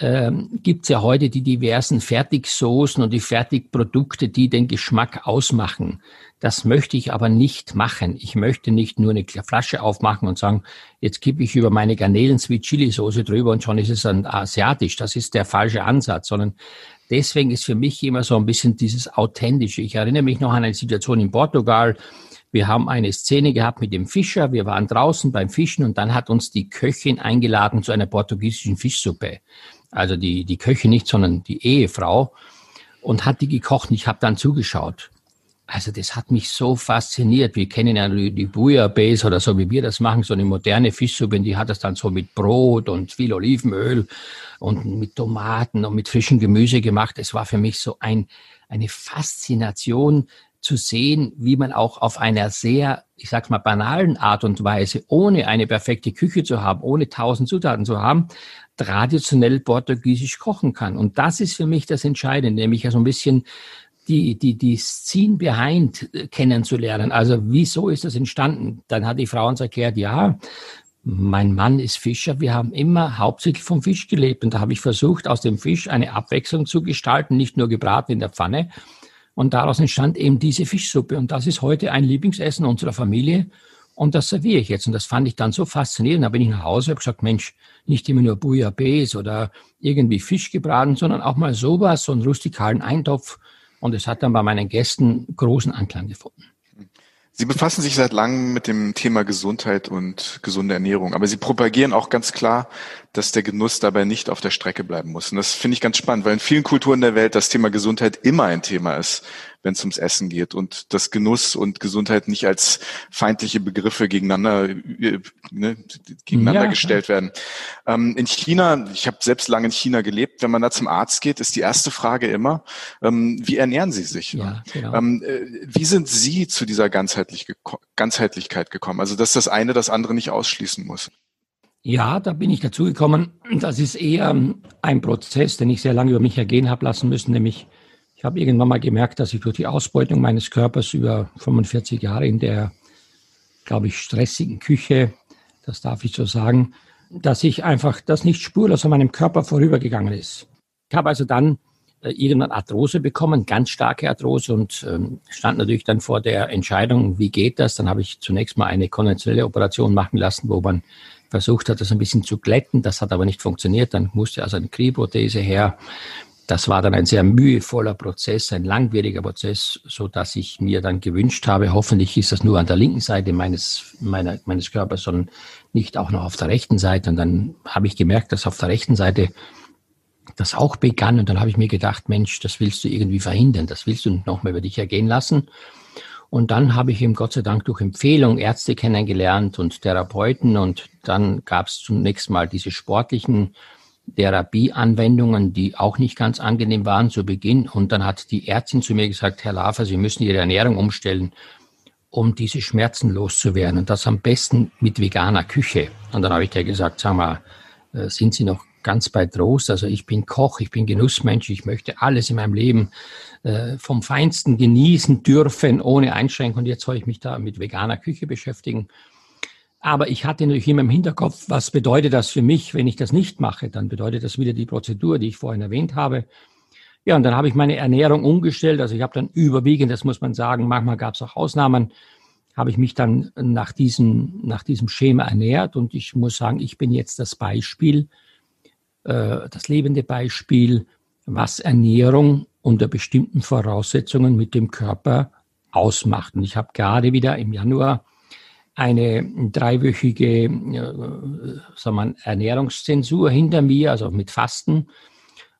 ähm, gibt es ja heute die diversen Fertigsoßen und die Fertigprodukte, die den Geschmack ausmachen. Das möchte ich aber nicht machen. Ich möchte nicht nur eine Flasche aufmachen und sagen, jetzt kippe ich über meine Garnelen Sweet Chili Soße drüber und schon ist es ein asiatisch. Das ist der falsche Ansatz, sondern deswegen ist für mich immer so ein bisschen dieses authentische. Ich erinnere mich noch an eine Situation in Portugal. Wir haben eine Szene gehabt mit dem Fischer. Wir waren draußen beim Fischen und dann hat uns die Köchin eingeladen zu einer portugiesischen Fischsuppe. Also die, die Köchin nicht, sondern die Ehefrau und hat die gekocht. Und ich habe dann zugeschaut. Also das hat mich so fasziniert. Wir kennen ja die, Bouillabaisse oder so, wie wir das machen, so eine moderne Fischsuppe. Die hat das dann so mit Brot und viel Olivenöl und mit Tomaten und mit frischem Gemüse gemacht. Es war für mich so ein, eine Faszination, zu sehen, wie man auch auf einer sehr, ich sag's mal, banalen Art und Weise, ohne eine perfekte Küche zu haben, ohne tausend Zutaten zu haben, traditionell portugiesisch kochen kann. Und das ist für mich das Entscheidende, nämlich so ein bisschen die, die, die Scene behind kennenzulernen. Also wieso ist das entstanden? Dann hat die Frau uns erklärt, ja, mein Mann ist Fischer. Wir haben immer hauptsächlich vom Fisch gelebt. Und da habe ich versucht, aus dem Fisch eine Abwechslung zu gestalten, nicht nur gebraten in der Pfanne, und daraus entstand eben diese Fischsuppe. Und das ist heute ein Lieblingsessen unserer Familie. Und das serviere ich jetzt. Und das fand ich dann so faszinierend. Da bin ich nach Hause und habe gesagt, Mensch, nicht immer nur Bouillabaisse oder irgendwie Fisch gebraten, sondern auch mal sowas, so einen rustikalen Eintopf. Und es hat dann bei meinen Gästen großen Anklang gefunden. Sie befassen sich seit langem mit dem Thema Gesundheit und gesunde Ernährung, aber Sie propagieren auch ganz klar, dass der Genuss dabei nicht auf der Strecke bleiben muss. Und das finde ich ganz spannend, weil in vielen Kulturen der Welt das Thema Gesundheit immer ein Thema ist wenn es ums Essen geht und dass Genuss und Gesundheit nicht als feindliche Begriffe gegeneinander, äh, ne, gegeneinander ja, gestellt werden. Ähm, in China, ich habe selbst lange in China gelebt, wenn man da zum Arzt geht, ist die erste Frage immer, ähm, wie ernähren Sie sich? Ja, genau. ähm, äh, wie sind Sie zu dieser Ganzheitlich Ganzheitlichkeit gekommen? Also dass das eine das andere nicht ausschließen muss. Ja, da bin ich dazu gekommen. Das ist eher ein Prozess, den ich sehr lange über mich ergehen habe lassen müssen, nämlich ich habe irgendwann mal gemerkt, dass ich durch die Ausbeutung meines Körpers über 45 Jahre in der, glaube ich, stressigen Küche, das darf ich so sagen, dass ich einfach das nicht spurlos an meinem Körper vorübergegangen ist. Ich habe also dann äh, irgendwann Arthrose bekommen, ganz starke Arthrose und ähm, stand natürlich dann vor der Entscheidung, wie geht das? Dann habe ich zunächst mal eine konventionelle Operation machen lassen, wo man versucht hat, das ein bisschen zu glätten. Das hat aber nicht funktioniert. Dann musste also eine Knieprothese her. Das war dann ein sehr mühevoller Prozess, ein langwieriger Prozess, so dass ich mir dann gewünscht habe, hoffentlich ist das nur an der linken Seite meines, meiner, meines Körpers, sondern nicht auch noch auf der rechten Seite. Und dann habe ich gemerkt, dass auf der rechten Seite das auch begann. Und dann habe ich mir gedacht, Mensch, das willst du irgendwie verhindern. Das willst du noch mal über dich ergehen lassen. Und dann habe ich eben Gott sei Dank durch Empfehlung Ärzte kennengelernt und Therapeuten. Und dann gab es zunächst mal diese sportlichen Therapieanwendungen, die auch nicht ganz angenehm waren zu Beginn. Und dann hat die Ärztin zu mir gesagt, Herr Lafer, Sie müssen Ihre Ernährung umstellen, um diese Schmerzen loszuwerden. Und das am besten mit veganer Küche. Und dann habe ich dir gesagt, sag mal, äh, sind Sie noch ganz bei Trost? Also ich bin Koch, ich bin Genussmensch, ich möchte alles in meinem Leben äh, vom Feinsten genießen dürfen, ohne Einschränkung. Und jetzt soll ich mich da mit veganer Küche beschäftigen. Aber ich hatte natürlich immer im Hinterkopf, was bedeutet das für mich, wenn ich das nicht mache? Dann bedeutet das wieder die Prozedur, die ich vorhin erwähnt habe. Ja, und dann habe ich meine Ernährung umgestellt. Also ich habe dann überwiegend, das muss man sagen, manchmal gab es auch Ausnahmen, habe ich mich dann nach diesem, nach diesem Schema ernährt. Und ich muss sagen, ich bin jetzt das Beispiel, äh, das lebende Beispiel, was Ernährung unter bestimmten Voraussetzungen mit dem Körper ausmacht. Und ich habe gerade wieder im Januar eine dreiwöchige äh, sagen Ernährungszensur hinter mir, also mit Fasten.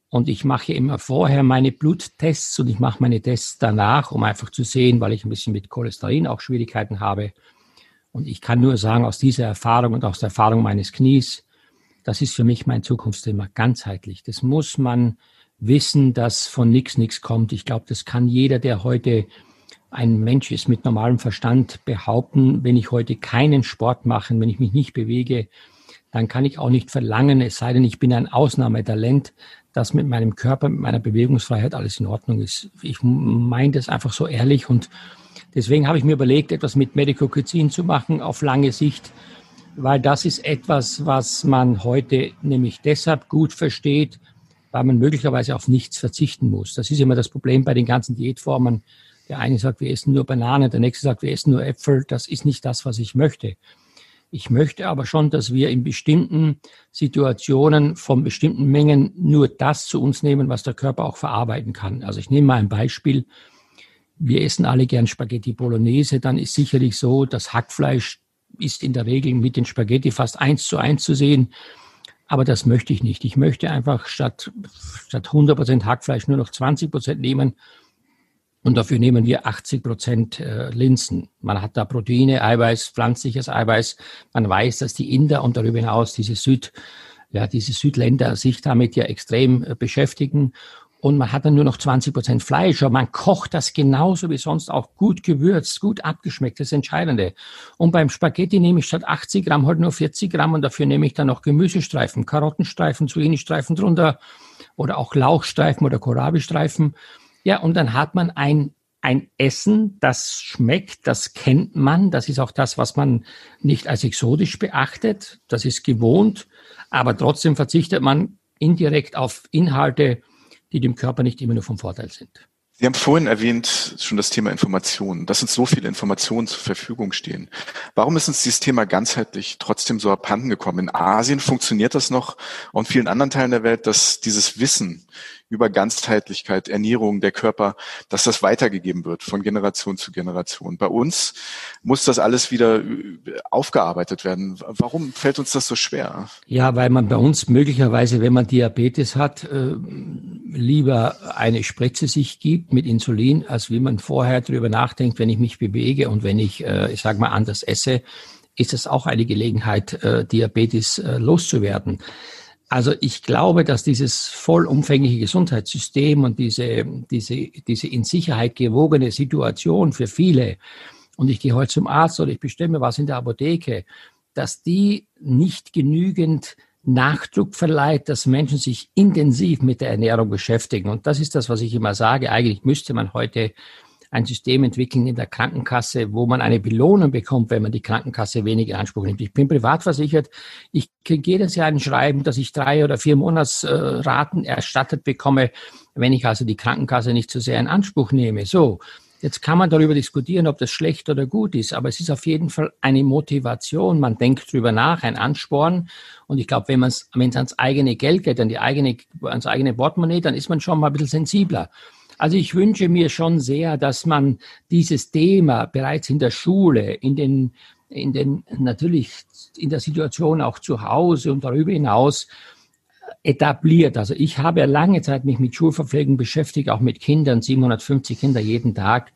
Und ich mache immer vorher meine Bluttests und ich mache meine Tests danach, um einfach zu sehen, weil ich ein bisschen mit Cholesterin auch Schwierigkeiten habe. Und ich kann nur sagen, aus dieser Erfahrung und aus der Erfahrung meines Knies, das ist für mich mein Zukunftsthema ganzheitlich. Das muss man wissen, dass von nichts nichts kommt. Ich glaube, das kann jeder, der heute ein Mensch ist mit normalem Verstand, behaupten, wenn ich heute keinen Sport mache, wenn ich mich nicht bewege, dann kann ich auch nicht verlangen, es sei denn, ich bin ein Ausnahmetalent, dass mit meinem Körper, mit meiner Bewegungsfreiheit alles in Ordnung ist. Ich meine das einfach so ehrlich und deswegen habe ich mir überlegt, etwas mit Medical zu machen auf lange Sicht, weil das ist etwas, was man heute nämlich deshalb gut versteht, weil man möglicherweise auf nichts verzichten muss. Das ist immer das Problem bei den ganzen Diätformen. Der eine sagt, wir essen nur Bananen, der nächste sagt, wir essen nur Äpfel. Das ist nicht das, was ich möchte. Ich möchte aber schon, dass wir in bestimmten Situationen von bestimmten Mengen nur das zu uns nehmen, was der Körper auch verarbeiten kann. Also ich nehme mal ein Beispiel. Wir essen alle gern Spaghetti Bolognese. Dann ist sicherlich so, das Hackfleisch ist in der Regel mit den Spaghetti fast eins zu eins zu sehen. Aber das möchte ich nicht. Ich möchte einfach statt, statt 100 Prozent Hackfleisch nur noch 20 Prozent nehmen und dafür nehmen wir 80 Prozent äh, Linsen. Man hat da Proteine, Eiweiß, pflanzliches Eiweiß. Man weiß, dass die Inder und darüber hinaus diese Süd, ja, diese Südländer sich damit ja extrem äh, beschäftigen. Und man hat dann nur noch 20 Prozent Fleisch. Aber man kocht das genauso wie sonst auch gut gewürzt, gut abgeschmeckt. Das ist das Entscheidende. Und beim Spaghetti nehme ich statt 80 Gramm halt nur 40 Gramm und dafür nehme ich dann noch Gemüsestreifen, Karottenstreifen, Zucchini-Streifen drunter oder auch Lauchstreifen oder Kohlrabi-Streifen. Ja, und dann hat man ein, ein Essen, das schmeckt, das kennt man, das ist auch das, was man nicht als exotisch beachtet, das ist gewohnt, aber trotzdem verzichtet man indirekt auf Inhalte, die dem Körper nicht immer nur vom Vorteil sind. Sie haben vorhin erwähnt schon das Thema Informationen, dass uns so viele Informationen zur Verfügung stehen. Warum ist uns dieses Thema ganzheitlich trotzdem so abhanden gekommen? In Asien funktioniert das noch und in vielen anderen Teilen der Welt, dass dieses Wissen über Ganzheitlichkeit, Ernährung, der Körper, dass das weitergegeben wird von Generation zu Generation. Bei uns muss das alles wieder äh, aufgearbeitet werden. Warum fällt uns das so schwer? Ja, weil man bei uns möglicherweise, wenn man Diabetes hat, äh, lieber eine Spritze sich gibt mit Insulin, als wie man vorher darüber nachdenkt, wenn ich mich bewege und wenn ich, äh, ich sage mal, anders esse, ist es auch eine Gelegenheit, Diabetes loszuwerden. Also ich glaube, dass dieses vollumfängliche Gesundheitssystem und diese, diese, diese in Sicherheit gewogene Situation für viele, und ich gehe heute zum Arzt oder ich bestimme was in der Apotheke, dass die nicht genügend Nachdruck verleiht, dass Menschen sich intensiv mit der Ernährung beschäftigen. Und das ist das, was ich immer sage. Eigentlich müsste man heute ein System entwickeln in der Krankenkasse, wo man eine Belohnung bekommt, wenn man die Krankenkasse wenig in Anspruch nimmt. Ich bin privat versichert. Ich kriege jedes Jahr ein Schreiben, dass ich drei oder vier Monatsraten erstattet bekomme, wenn ich also die Krankenkasse nicht zu so sehr in Anspruch nehme. So. Jetzt kann man darüber diskutieren, ob das schlecht oder gut ist, aber es ist auf jeden Fall eine Motivation. Man denkt drüber nach, ein Ansporn. Und ich glaube, wenn man es, wenn es ans eigene Geld geht, an die eigene, ans eigene Portemonnaie, dann ist man schon mal ein bisschen sensibler. Also ich wünsche mir schon sehr, dass man dieses Thema bereits in der Schule, in den, in den, natürlich in der Situation auch zu Hause und darüber hinaus etabliert. Also ich habe lange Zeit mich mit Schulverpflegung beschäftigt, auch mit Kindern, 750 Kinder jeden Tag.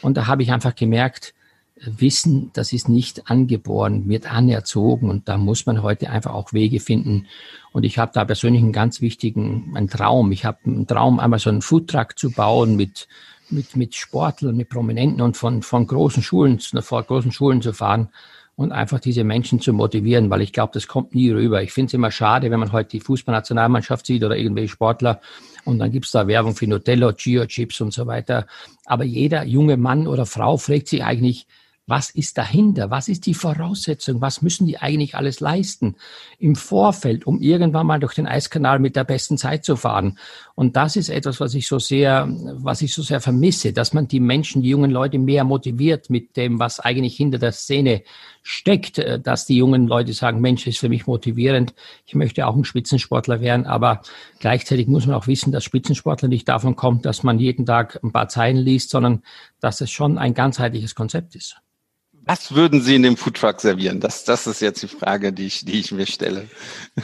Und da habe ich einfach gemerkt, Wissen, das ist nicht angeboren, wird anerzogen und da muss man heute einfach auch Wege finden. Und ich habe da persönlich einen ganz wichtigen einen Traum. Ich habe einen Traum, einmal so einen Foodtruck zu bauen mit, mit, mit Sportlern, mit Prominenten und von, von großen Schulen, vor großen Schulen zu fahren und einfach diese Menschen zu motivieren, weil ich glaube, das kommt nie rüber. Ich finde es immer schade, wenn man heute die Fußballnationalmannschaft sieht oder irgendwelche Sportler und dann gibt's da Werbung für Nutella, Gio-Chips und so weiter. Aber jeder junge Mann oder Frau fragt sich eigentlich, was ist dahinter? Was ist die Voraussetzung? Was müssen die eigentlich alles leisten im Vorfeld, um irgendwann mal durch den Eiskanal mit der besten Zeit zu fahren? Und das ist etwas, was ich so sehr, was ich so sehr vermisse, dass man die Menschen, die jungen Leute mehr motiviert mit dem, was eigentlich hinter der Szene steckt, äh, dass die jungen Leute sagen, Mensch, ist für mich motivierend. Ich möchte auch ein Spitzensportler werden, aber gleichzeitig muss man auch wissen, dass Spitzensportler nicht davon kommt, dass man jeden Tag ein paar Zeilen liest, sondern dass es schon ein ganzheitliches Konzept ist. Was würden Sie in dem Foodtruck servieren? Das, das ist jetzt die Frage, die ich, die ich mir stelle.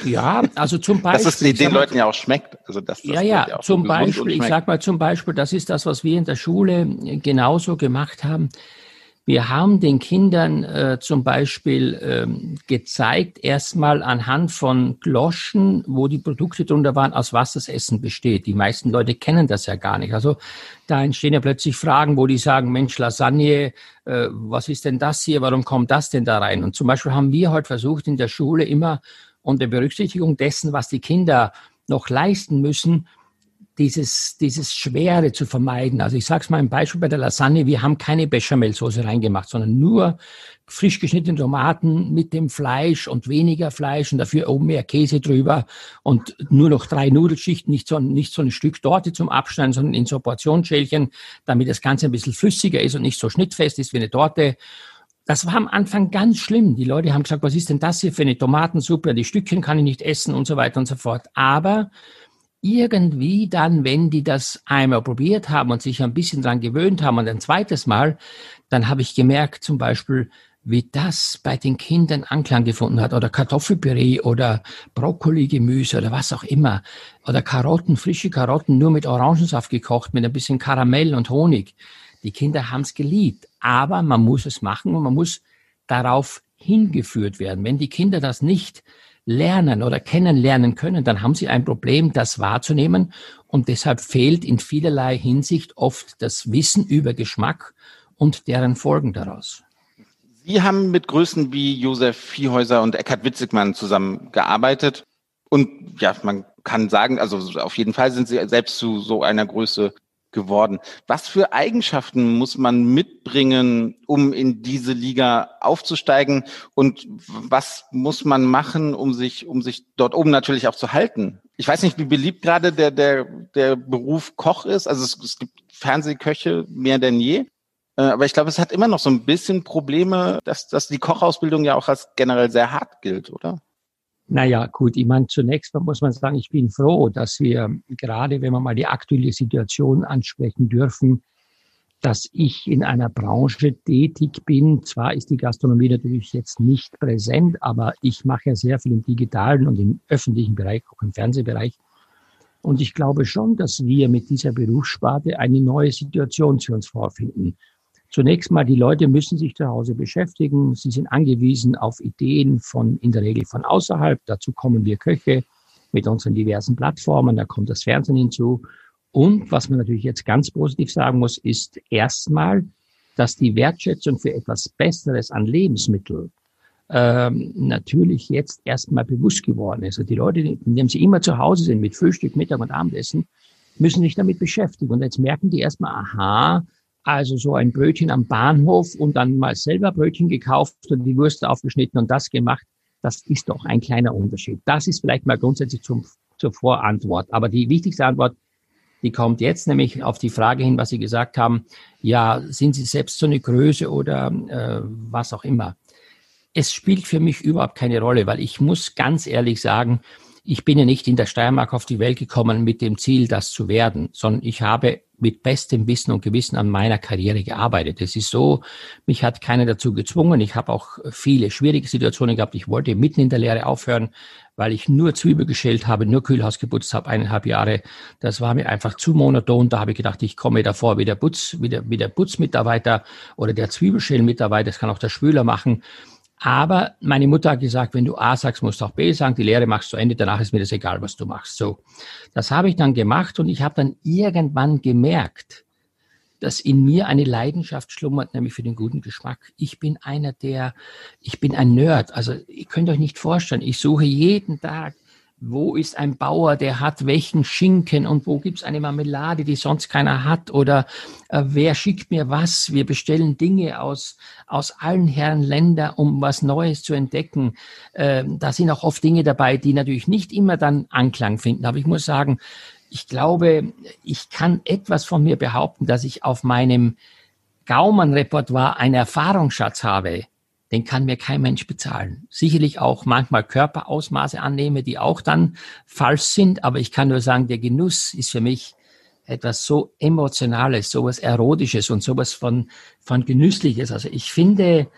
Ja, also zum Beispiel. Dass es den Leuten ja auch schmeckt. Also dass das ja, ja, ja zum Beispiel, ich sag mal zum Beispiel, das ist das, was wir in der Schule genauso gemacht haben. Wir haben den Kindern äh, zum Beispiel ähm, gezeigt, erstmal anhand von Gloschen, wo die Produkte drunter waren, aus was das Essen besteht. Die meisten Leute kennen das ja gar nicht. Also da entstehen ja plötzlich Fragen, wo die sagen, Mensch, Lasagne, äh, was ist denn das hier? Warum kommt das denn da rein? Und zum Beispiel haben wir heute versucht, in der Schule immer unter Berücksichtigung dessen, was die Kinder noch leisten müssen, dieses, dieses Schwere zu vermeiden. Also ich sage es mal ein Beispiel bei der Lasagne, wir haben keine Bechamelsoße reingemacht, sondern nur frisch geschnittene Tomaten mit dem Fleisch und weniger Fleisch und dafür oben mehr Käse drüber und nur noch drei Nudelschichten, nicht so, nicht so ein Stück Torte zum Abschneiden, sondern in so Portionsschälchen, damit das Ganze ein bisschen flüssiger ist und nicht so schnittfest ist wie eine Torte. Das war am Anfang ganz schlimm. Die Leute haben gesagt, was ist denn das hier für eine Tomatensuppe? Die Stückchen kann ich nicht essen und so weiter und so fort. Aber irgendwie dann, wenn die das einmal probiert haben und sich ein bisschen dran gewöhnt haben und ein zweites Mal, dann habe ich gemerkt zum Beispiel, wie das bei den Kindern Anklang gefunden hat oder Kartoffelpüree oder Brokkoli-Gemüse oder was auch immer oder Karotten, frische Karotten nur mit Orangensaft gekocht mit ein bisschen Karamell und Honig. Die Kinder haben es geliebt, aber man muss es machen und man muss darauf hingeführt werden. Wenn die Kinder das nicht lernen oder kennenlernen können, dann haben sie ein Problem, das wahrzunehmen. Und deshalb fehlt in vielerlei Hinsicht oft das Wissen über Geschmack und deren Folgen daraus. Sie haben mit Größen wie Josef Viehhäuser und Eckhard Witzigmann zusammengearbeitet. Und ja, man kann sagen, also auf jeden Fall sind Sie selbst zu so einer Größe geworden. Was für Eigenschaften muss man mitbringen, um in diese Liga aufzusteigen? Und was muss man machen, um sich, um sich dort oben natürlich auch zu halten? Ich weiß nicht, wie beliebt gerade der, der, der Beruf Koch ist. Also es, es gibt Fernsehköche mehr denn je. Äh, aber ich glaube, es hat immer noch so ein bisschen Probleme, dass, dass die Kochausbildung ja auch als generell sehr hart gilt, oder? Naja, gut, ich meine, zunächst mal muss man sagen, ich bin froh, dass wir gerade, wenn wir mal die aktuelle Situation ansprechen dürfen, dass ich in einer Branche tätig bin. Zwar ist die Gastronomie natürlich jetzt nicht präsent, aber ich mache ja sehr viel im digitalen und im öffentlichen Bereich, auch im Fernsehbereich. Und ich glaube schon, dass wir mit dieser Berufssparte eine neue Situation zu uns vorfinden. Zunächst mal, die Leute müssen sich zu Hause beschäftigen. Sie sind angewiesen auf Ideen von, in der Regel von außerhalb. Dazu kommen wir Köche mit unseren diversen Plattformen. Da kommt das Fernsehen hinzu. Und was man natürlich jetzt ganz positiv sagen muss, ist erstmal, dass die Wertschätzung für etwas Besseres an Lebensmitteln ähm, natürlich jetzt erstmal bewusst geworden ist. Also die Leute, indem sie immer zu Hause sind mit Frühstück, Mittag und Abendessen, müssen sich damit beschäftigen. Und jetzt merken die erstmal, aha, also so ein Brötchen am Bahnhof und dann mal selber Brötchen gekauft und die Würste aufgeschnitten und das gemacht. Das ist doch ein kleiner Unterschied. Das ist vielleicht mal grundsätzlich zum, zur Vorantwort. Aber die wichtigste Antwort, die kommt jetzt nämlich auf die Frage hin, was Sie gesagt haben. Ja, sind Sie selbst so eine Größe oder äh, was auch immer? Es spielt für mich überhaupt keine Rolle, weil ich muss ganz ehrlich sagen, ich bin ja nicht in der Steiermark auf die Welt gekommen mit dem Ziel, das zu werden, sondern ich habe mit bestem Wissen und Gewissen an meiner Karriere gearbeitet. Es ist so, mich hat keiner dazu gezwungen. Ich habe auch viele schwierige Situationen gehabt. Ich wollte mitten in der Lehre aufhören, weil ich nur Zwiebel geschält habe, nur Kühlhaus geputzt habe, eineinhalb Jahre. Das war mir einfach zu monoton. Da habe ich gedacht, ich komme davor wie der Putz, wie der, wie der Putzmitarbeiter oder der Zwiebelschälmitarbeiter. Das kann auch der Spüler machen. Aber meine Mutter hat gesagt, wenn du A sagst, musst du auch B sagen, die Lehre machst du Ende, danach ist mir das egal, was du machst. So. Das habe ich dann gemacht und ich habe dann irgendwann gemerkt, dass in mir eine Leidenschaft schlummert, nämlich für den guten Geschmack. Ich bin einer der, ich bin ein Nerd. Also ihr könnt euch nicht vorstellen, ich suche jeden Tag wo ist ein Bauer, der hat welchen Schinken und wo gibt's eine Marmelade, die sonst keiner hat oder äh, wer schickt mir was. Wir bestellen Dinge aus, aus allen Herren Länder, um was Neues zu entdecken. Äh, da sind auch oft Dinge dabei, die natürlich nicht immer dann Anklang finden. Aber ich muss sagen, ich glaube, ich kann etwas von mir behaupten, dass ich auf meinem Gaumann-Repertoire einen Erfahrungsschatz habe, den kann mir kein Mensch bezahlen. Sicherlich auch manchmal Körperausmaße annehme, die auch dann falsch sind, aber ich kann nur sagen, der Genuss ist für mich etwas so Emotionales, sowas Erotisches und sowas von, von Genüssliches. Also ich finde,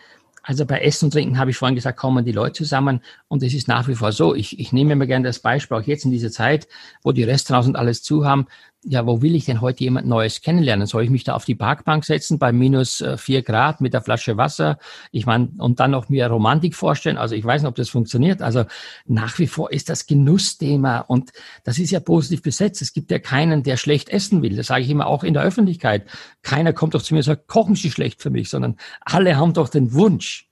also bei Essen und Trinken habe ich vorhin gesagt, kommen die Leute zusammen und es ist nach wie vor so. Ich, ich nehme mir gerne das Beispiel, auch jetzt in dieser Zeit, wo die Restaurants und alles zu haben ja, wo will ich denn heute jemand Neues kennenlernen? Soll ich mich da auf die Parkbank setzen bei minus äh, vier Grad mit der Flasche Wasser? Ich meine, und dann noch mir Romantik vorstellen. Also ich weiß nicht, ob das funktioniert. Also nach wie vor ist das Genussthema und das ist ja positiv besetzt. Es gibt ja keinen, der schlecht essen will. Das sage ich immer auch in der Öffentlichkeit. Keiner kommt doch zu mir und sagt, kochen Sie schlecht für mich, sondern alle haben doch den Wunsch,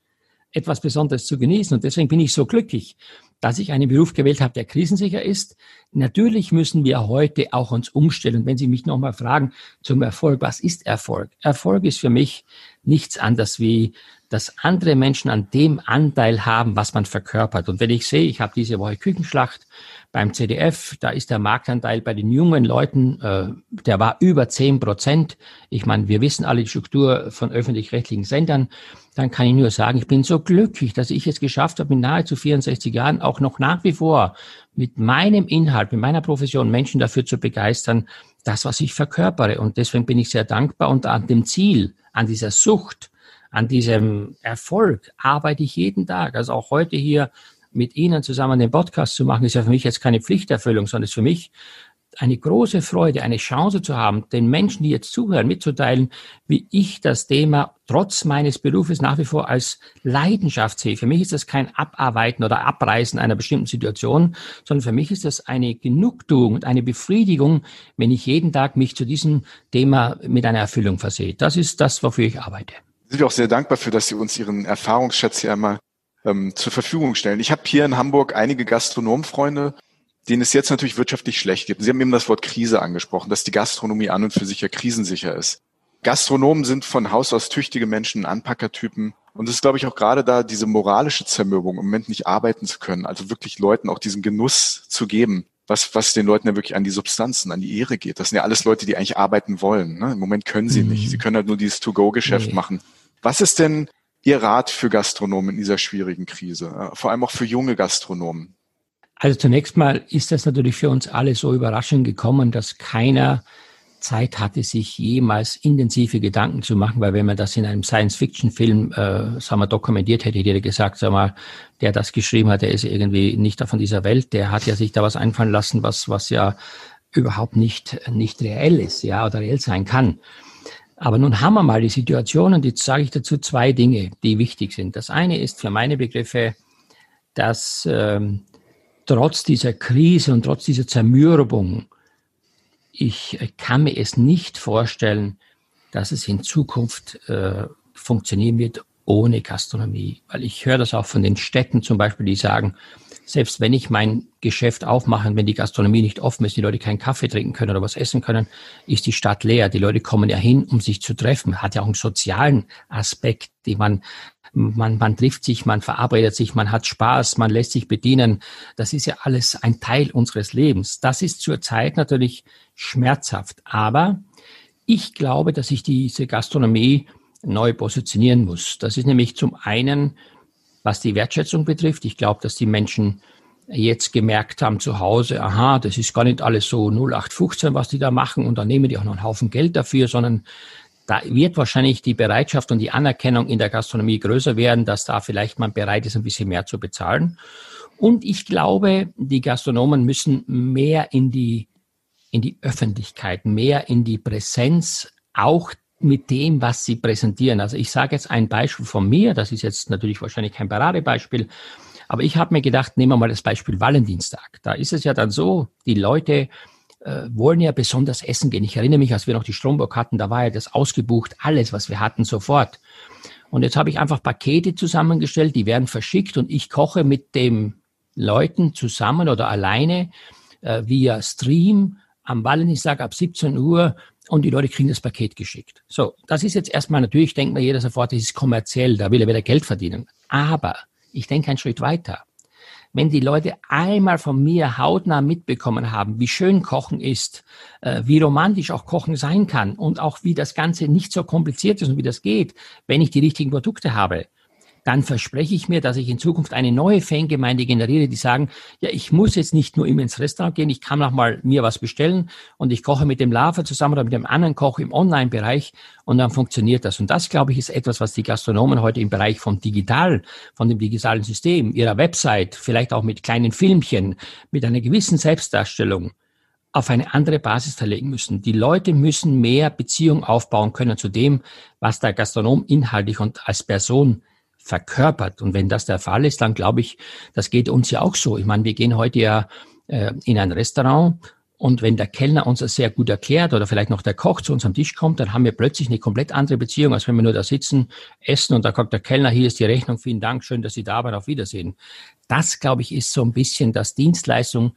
etwas Besonderes zu genießen. Und deswegen bin ich so glücklich, dass ich einen Beruf gewählt habe, der krisensicher ist. Natürlich müssen wir heute auch uns umstellen. Und wenn Sie mich nochmal fragen zum Erfolg, was ist Erfolg? Erfolg ist für mich nichts anderes wie, dass andere Menschen an dem Anteil haben, was man verkörpert. Und wenn ich sehe, ich habe diese Woche Küchenschlacht beim CDF, da ist der Marktanteil bei den jungen Leuten, äh, der war über zehn Prozent. Ich meine, wir wissen alle die Struktur von öffentlich-rechtlichen Sendern. Dann kann ich nur sagen, ich bin so glücklich, dass ich es geschafft habe, mit nahezu 64 Jahren auch noch nach wie vor mit meinem Inhalt, mit meiner Profession Menschen dafür zu begeistern, das, was ich verkörpere. Und deswegen bin ich sehr dankbar und an dem Ziel, an dieser Sucht, an diesem Erfolg arbeite ich jeden Tag. Also auch heute hier mit Ihnen zusammen den Podcast zu machen, ist ja für mich jetzt keine Pflichterfüllung, sondern ist für mich eine große Freude, eine Chance zu haben, den Menschen, die jetzt zuhören, mitzuteilen, wie ich das Thema trotz meines Berufes nach wie vor als Leidenschaft sehe. Für mich ist das kein Abarbeiten oder Abreißen einer bestimmten Situation, sondern für mich ist das eine Genugtuung und eine Befriedigung, wenn ich jeden Tag mich zu diesem Thema mit einer Erfüllung versehe. Das ist das, wofür ich arbeite. Sind wir auch sehr dankbar für, dass Sie uns Ihren Erfahrungsschatz hier einmal ähm, zur Verfügung stellen. Ich habe hier in Hamburg einige Gastronomfreunde, denen es jetzt natürlich wirtschaftlich schlecht geht. Sie haben eben das Wort Krise angesprochen, dass die Gastronomie an und für sich ja krisensicher ist. Gastronomen sind von Haus aus tüchtige Menschen, Anpackertypen. Und es ist, glaube ich, auch gerade da diese moralische Zermürbung, im Moment nicht arbeiten zu können, also wirklich Leuten auch diesen Genuss zu geben, was, was den Leuten ja wirklich an die Substanzen, an die Ehre geht. Das sind ja alles Leute, die eigentlich arbeiten wollen. Ne? Im Moment können sie mhm. nicht. Sie können halt nur dieses To-Go-Geschäft nee. machen. Was ist denn Ihr Rat für Gastronomen in dieser schwierigen Krise, äh, vor allem auch für junge Gastronomen? Also zunächst mal ist das natürlich für uns alle so überraschend gekommen, dass keiner Zeit hatte, sich jemals intensive Gedanken zu machen, weil wenn man das in einem Science-Fiction-Film, äh, sagen wir, dokumentiert hätte, hätte gesagt, sag mal, der das geschrieben hat, der ist irgendwie nicht von dieser Welt, der hat ja sich da was einfallen lassen, was, was ja überhaupt nicht, nicht reell ist, ja, oder reell sein kann. Aber nun haben wir mal die Situation und jetzt sage ich dazu zwei Dinge, die wichtig sind. Das eine ist für meine Begriffe, dass ähm, trotz dieser Krise und trotz dieser Zermürbung, ich kann mir es nicht vorstellen, dass es in Zukunft äh, funktionieren wird ohne Gastronomie. Weil ich höre das auch von den Städten zum Beispiel, die sagen, selbst wenn ich mein Geschäft aufmache, wenn die Gastronomie nicht offen ist, die Leute keinen Kaffee trinken können oder was essen können, ist die Stadt leer. Die Leute kommen ja hin, um sich zu treffen. Hat ja auch einen sozialen Aspekt, die man man, man trifft sich, man verarbeitet sich, man hat Spaß, man lässt sich bedienen. Das ist ja alles ein Teil unseres Lebens. Das ist zurzeit natürlich schmerzhaft. Aber ich glaube, dass sich diese Gastronomie neu positionieren muss. Das ist nämlich zum einen was die Wertschätzung betrifft. Ich glaube, dass die Menschen jetzt gemerkt haben zu Hause, aha, das ist gar nicht alles so 0815, was die da machen und dann nehmen die auch noch einen Haufen Geld dafür, sondern da wird wahrscheinlich die Bereitschaft und die Anerkennung in der Gastronomie größer werden, dass da vielleicht man bereit ist, ein bisschen mehr zu bezahlen. Und ich glaube, die Gastronomen müssen mehr in die, in die Öffentlichkeit, mehr in die Präsenz auch mit dem, was sie präsentieren. Also ich sage jetzt ein Beispiel von mir, das ist jetzt natürlich wahrscheinlich kein Paradebeispiel, aber ich habe mir gedacht, nehmen wir mal das Beispiel Valentinstag. Da ist es ja dann so, die Leute äh, wollen ja besonders essen gehen. Ich erinnere mich, als wir noch die Stromburg hatten, da war ja das ausgebucht, alles, was wir hatten, sofort. Und jetzt habe ich einfach Pakete zusammengestellt, die werden verschickt und ich koche mit dem Leuten zusammen oder alleine äh, via Stream am Valentinstag ab 17 Uhr und die Leute kriegen das Paket geschickt. So, das ist jetzt erstmal natürlich, denkt man jeder sofort, das ist kommerziell, da will er wieder Geld verdienen. Aber ich denke einen Schritt weiter. Wenn die Leute einmal von mir hautnah mitbekommen haben, wie schön Kochen ist, äh, wie romantisch auch Kochen sein kann und auch wie das Ganze nicht so kompliziert ist und wie das geht, wenn ich die richtigen Produkte habe, dann verspreche ich mir, dass ich in Zukunft eine neue Fangemeinde generiere, die sagen, ja, ich muss jetzt nicht nur immer ins Restaurant gehen, ich kann auch mal mir was bestellen und ich koche mit dem Lava zusammen oder mit dem anderen Koch im Online-Bereich und dann funktioniert das. Und das, glaube ich, ist etwas, was die Gastronomen heute im Bereich vom Digital, von dem digitalen System, ihrer Website, vielleicht auch mit kleinen Filmchen, mit einer gewissen Selbstdarstellung, auf eine andere Basis verlegen müssen. Die Leute müssen mehr Beziehung aufbauen können zu dem, was der Gastronom inhaltlich und als Person verkörpert. Und wenn das der Fall ist, dann glaube ich, das geht uns ja auch so. Ich meine, wir gehen heute ja äh, in ein Restaurant und wenn der Kellner uns das sehr gut erklärt oder vielleicht noch der Koch zu uns am Tisch kommt, dann haben wir plötzlich eine komplett andere Beziehung, als wenn wir nur da sitzen, essen und da kommt der Kellner, hier ist die Rechnung, vielen Dank, schön, dass Sie da waren, auf Wiedersehen. Das, glaube ich, ist so ein bisschen, dass Dienstleistung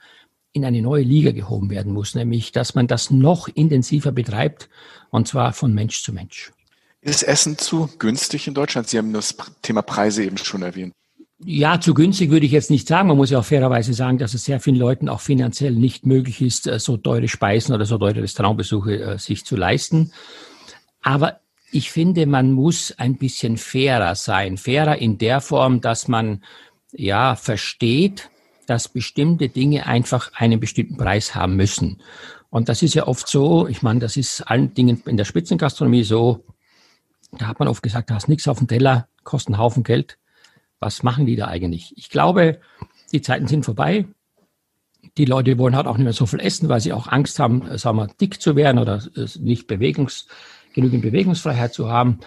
in eine neue Liga gehoben werden muss, nämlich, dass man das noch intensiver betreibt und zwar von Mensch zu Mensch. Ist Essen zu günstig in Deutschland? Sie haben das Thema Preise eben schon erwähnt. Ja, zu günstig würde ich jetzt nicht sagen. Man muss ja auch fairerweise sagen, dass es sehr vielen Leuten auch finanziell nicht möglich ist, äh, so teure Speisen oder so teure Restaurantbesuche äh, sich zu leisten. Aber ich finde, man muss ein bisschen fairer sein. Fairer in der Form, dass man ja versteht, dass bestimmte Dinge einfach einen bestimmten Preis haben müssen. Und das ist ja oft so, ich meine, das ist allen Dingen in der Spitzengastronomie so, da hat man oft gesagt, da hast nichts auf dem Teller, kostet einen Haufen Geld. Was machen die da eigentlich? Ich glaube, die Zeiten sind vorbei. Die Leute wollen halt auch nicht mehr so viel essen, weil sie auch Angst haben, äh, sagen wir, dick zu werden oder äh, nicht Bewegungs, genügend Bewegungsfreiheit zu haben.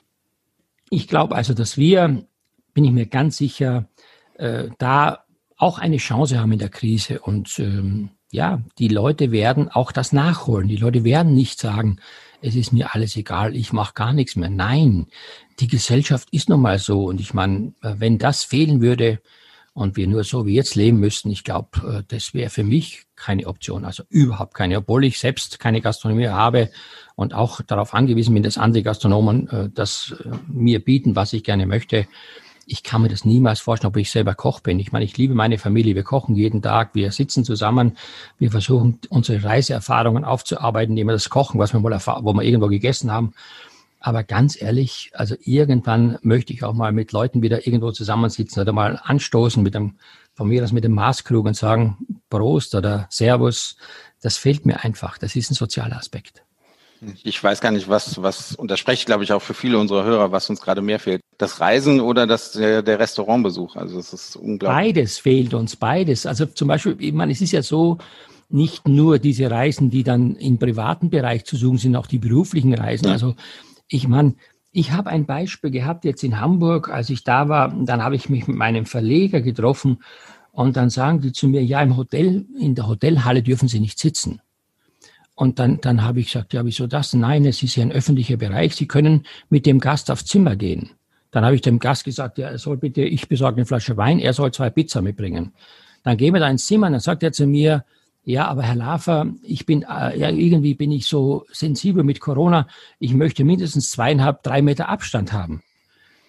Ich glaube also, dass wir, bin ich mir ganz sicher, äh, da auch eine Chance haben in der Krise. Und ähm, ja, die Leute werden auch das nachholen. Die Leute werden nicht sagen, es ist mir alles egal, ich mache gar nichts mehr. Nein, die Gesellschaft ist nun mal so. Und ich meine, äh, wenn das fehlen würde und wir nur so wie jetzt leben müssten, ich glaube, äh, das wäre für mich keine Option. Also überhaupt keine, obwohl ich selbst keine Gastronomie habe und auch darauf angewiesen bin, dass andere Gastronomen äh, das mir bieten, was ich gerne möchte ich kann mir das niemals vorstellen, ob ich selber Koch bin. Ich meine, ich liebe meine Familie. Wir kochen jeden Tag. Wir sitzen zusammen. Wir versuchen, unsere Reiseerfahrungen aufzuarbeiten, indem wir das kochen, was wir mal wo wir irgendwo gegessen haben. Aber ganz ehrlich, also irgendwann möchte ich auch mal mit Leuten wieder irgendwo zusammensitzen oder mal anstoßen mit dem, von mir aus mit dem Maßkrug und sagen Prost oder Servus. Das fehlt mir einfach. Das ist ein sozialer Aspekt. Ich weiß gar nicht, was, was, und das spreche ich, glaube ich, auch für viele unserer Hörer, was uns gerade mehr fehlt. Das Reisen oder das, der, der Restaurantbesuch. Also es ist unglaublich. Beides fehlt uns, beides. Also zum Beispiel, ich meine, es ist ja so, nicht nur diese Reisen, die dann im privaten Bereich zu suchen sind, auch die beruflichen Reisen. Ja. Also ich meine, ich habe ein Beispiel gehabt jetzt in Hamburg, als ich da war, dann habe ich mich mit meinem Verleger getroffen und dann sagen die zu mir, ja, im Hotel, in der Hotelhalle dürfen Sie nicht sitzen. Und dann, dann habe ich gesagt, ja, wieso das? Nein, es ist ja ein öffentlicher Bereich. Sie können mit dem Gast aufs Zimmer gehen. Dann habe ich dem Gast gesagt, ja, er soll bitte, ich besorge eine Flasche Wein, er soll zwei Pizza mitbringen. Dann gehen wir da ins Zimmer und dann sagt er zu mir, ja, aber Herr Lafer, ich bin, äh, ja, irgendwie bin ich so sensibel mit Corona. Ich möchte mindestens zweieinhalb, drei Meter Abstand haben.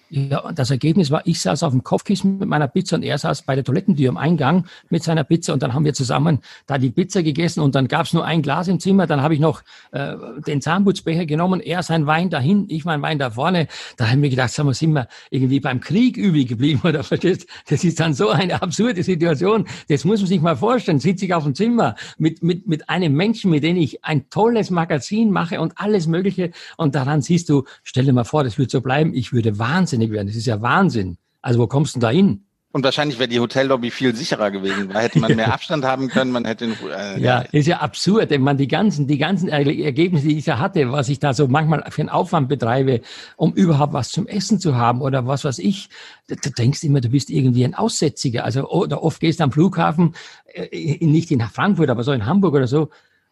Ja, und das Ergebnis war, ich saß auf dem Kopfkissen mit meiner Pizza und er saß bei der Toilettentür am Eingang mit seiner Pizza und dann haben wir zusammen da die Pizza gegessen und dann gab's nur ein Glas im Zimmer. Dann habe ich noch äh, den Zahnputzbecher genommen, er sein Wein dahin, ich mein Wein da vorne. Da haben wir gedacht, sagen wir, sind wir irgendwie beim Krieg übrig geblieben oder verstehst? Das ist dann so eine absurde Situation. Das muss man sich mal vorstellen. Sitze ich auf dem Zimmer mit, mit, mit einem Menschen, mit dem ich ein tolles Magazin mache und alles Mögliche und daran siehst du, stell dir mal vor, das wird so bleiben. Ich würde wahnsinnig wahnsinnig werden. Das ist ja Wahnsinn. Also wo kommst du denn da hin? Und wahrscheinlich wäre die Hotellobby viel sicherer gewesen. Da hätte man mehr Abstand haben können, man hätte. Äh, ja, ist ja absurd. Wenn man die ganzen, die ganzen Ergebnisse, die ich da hatte, was ich da so manchmal für einen Aufwand betreibe, um überhaupt was zum Essen zu haben oder was weiß ich, du denkst immer, du bist irgendwie ein Aussätziger. Also oder oft gehst du am Flughafen, äh, nicht in Frankfurt, aber so in Hamburg oder so,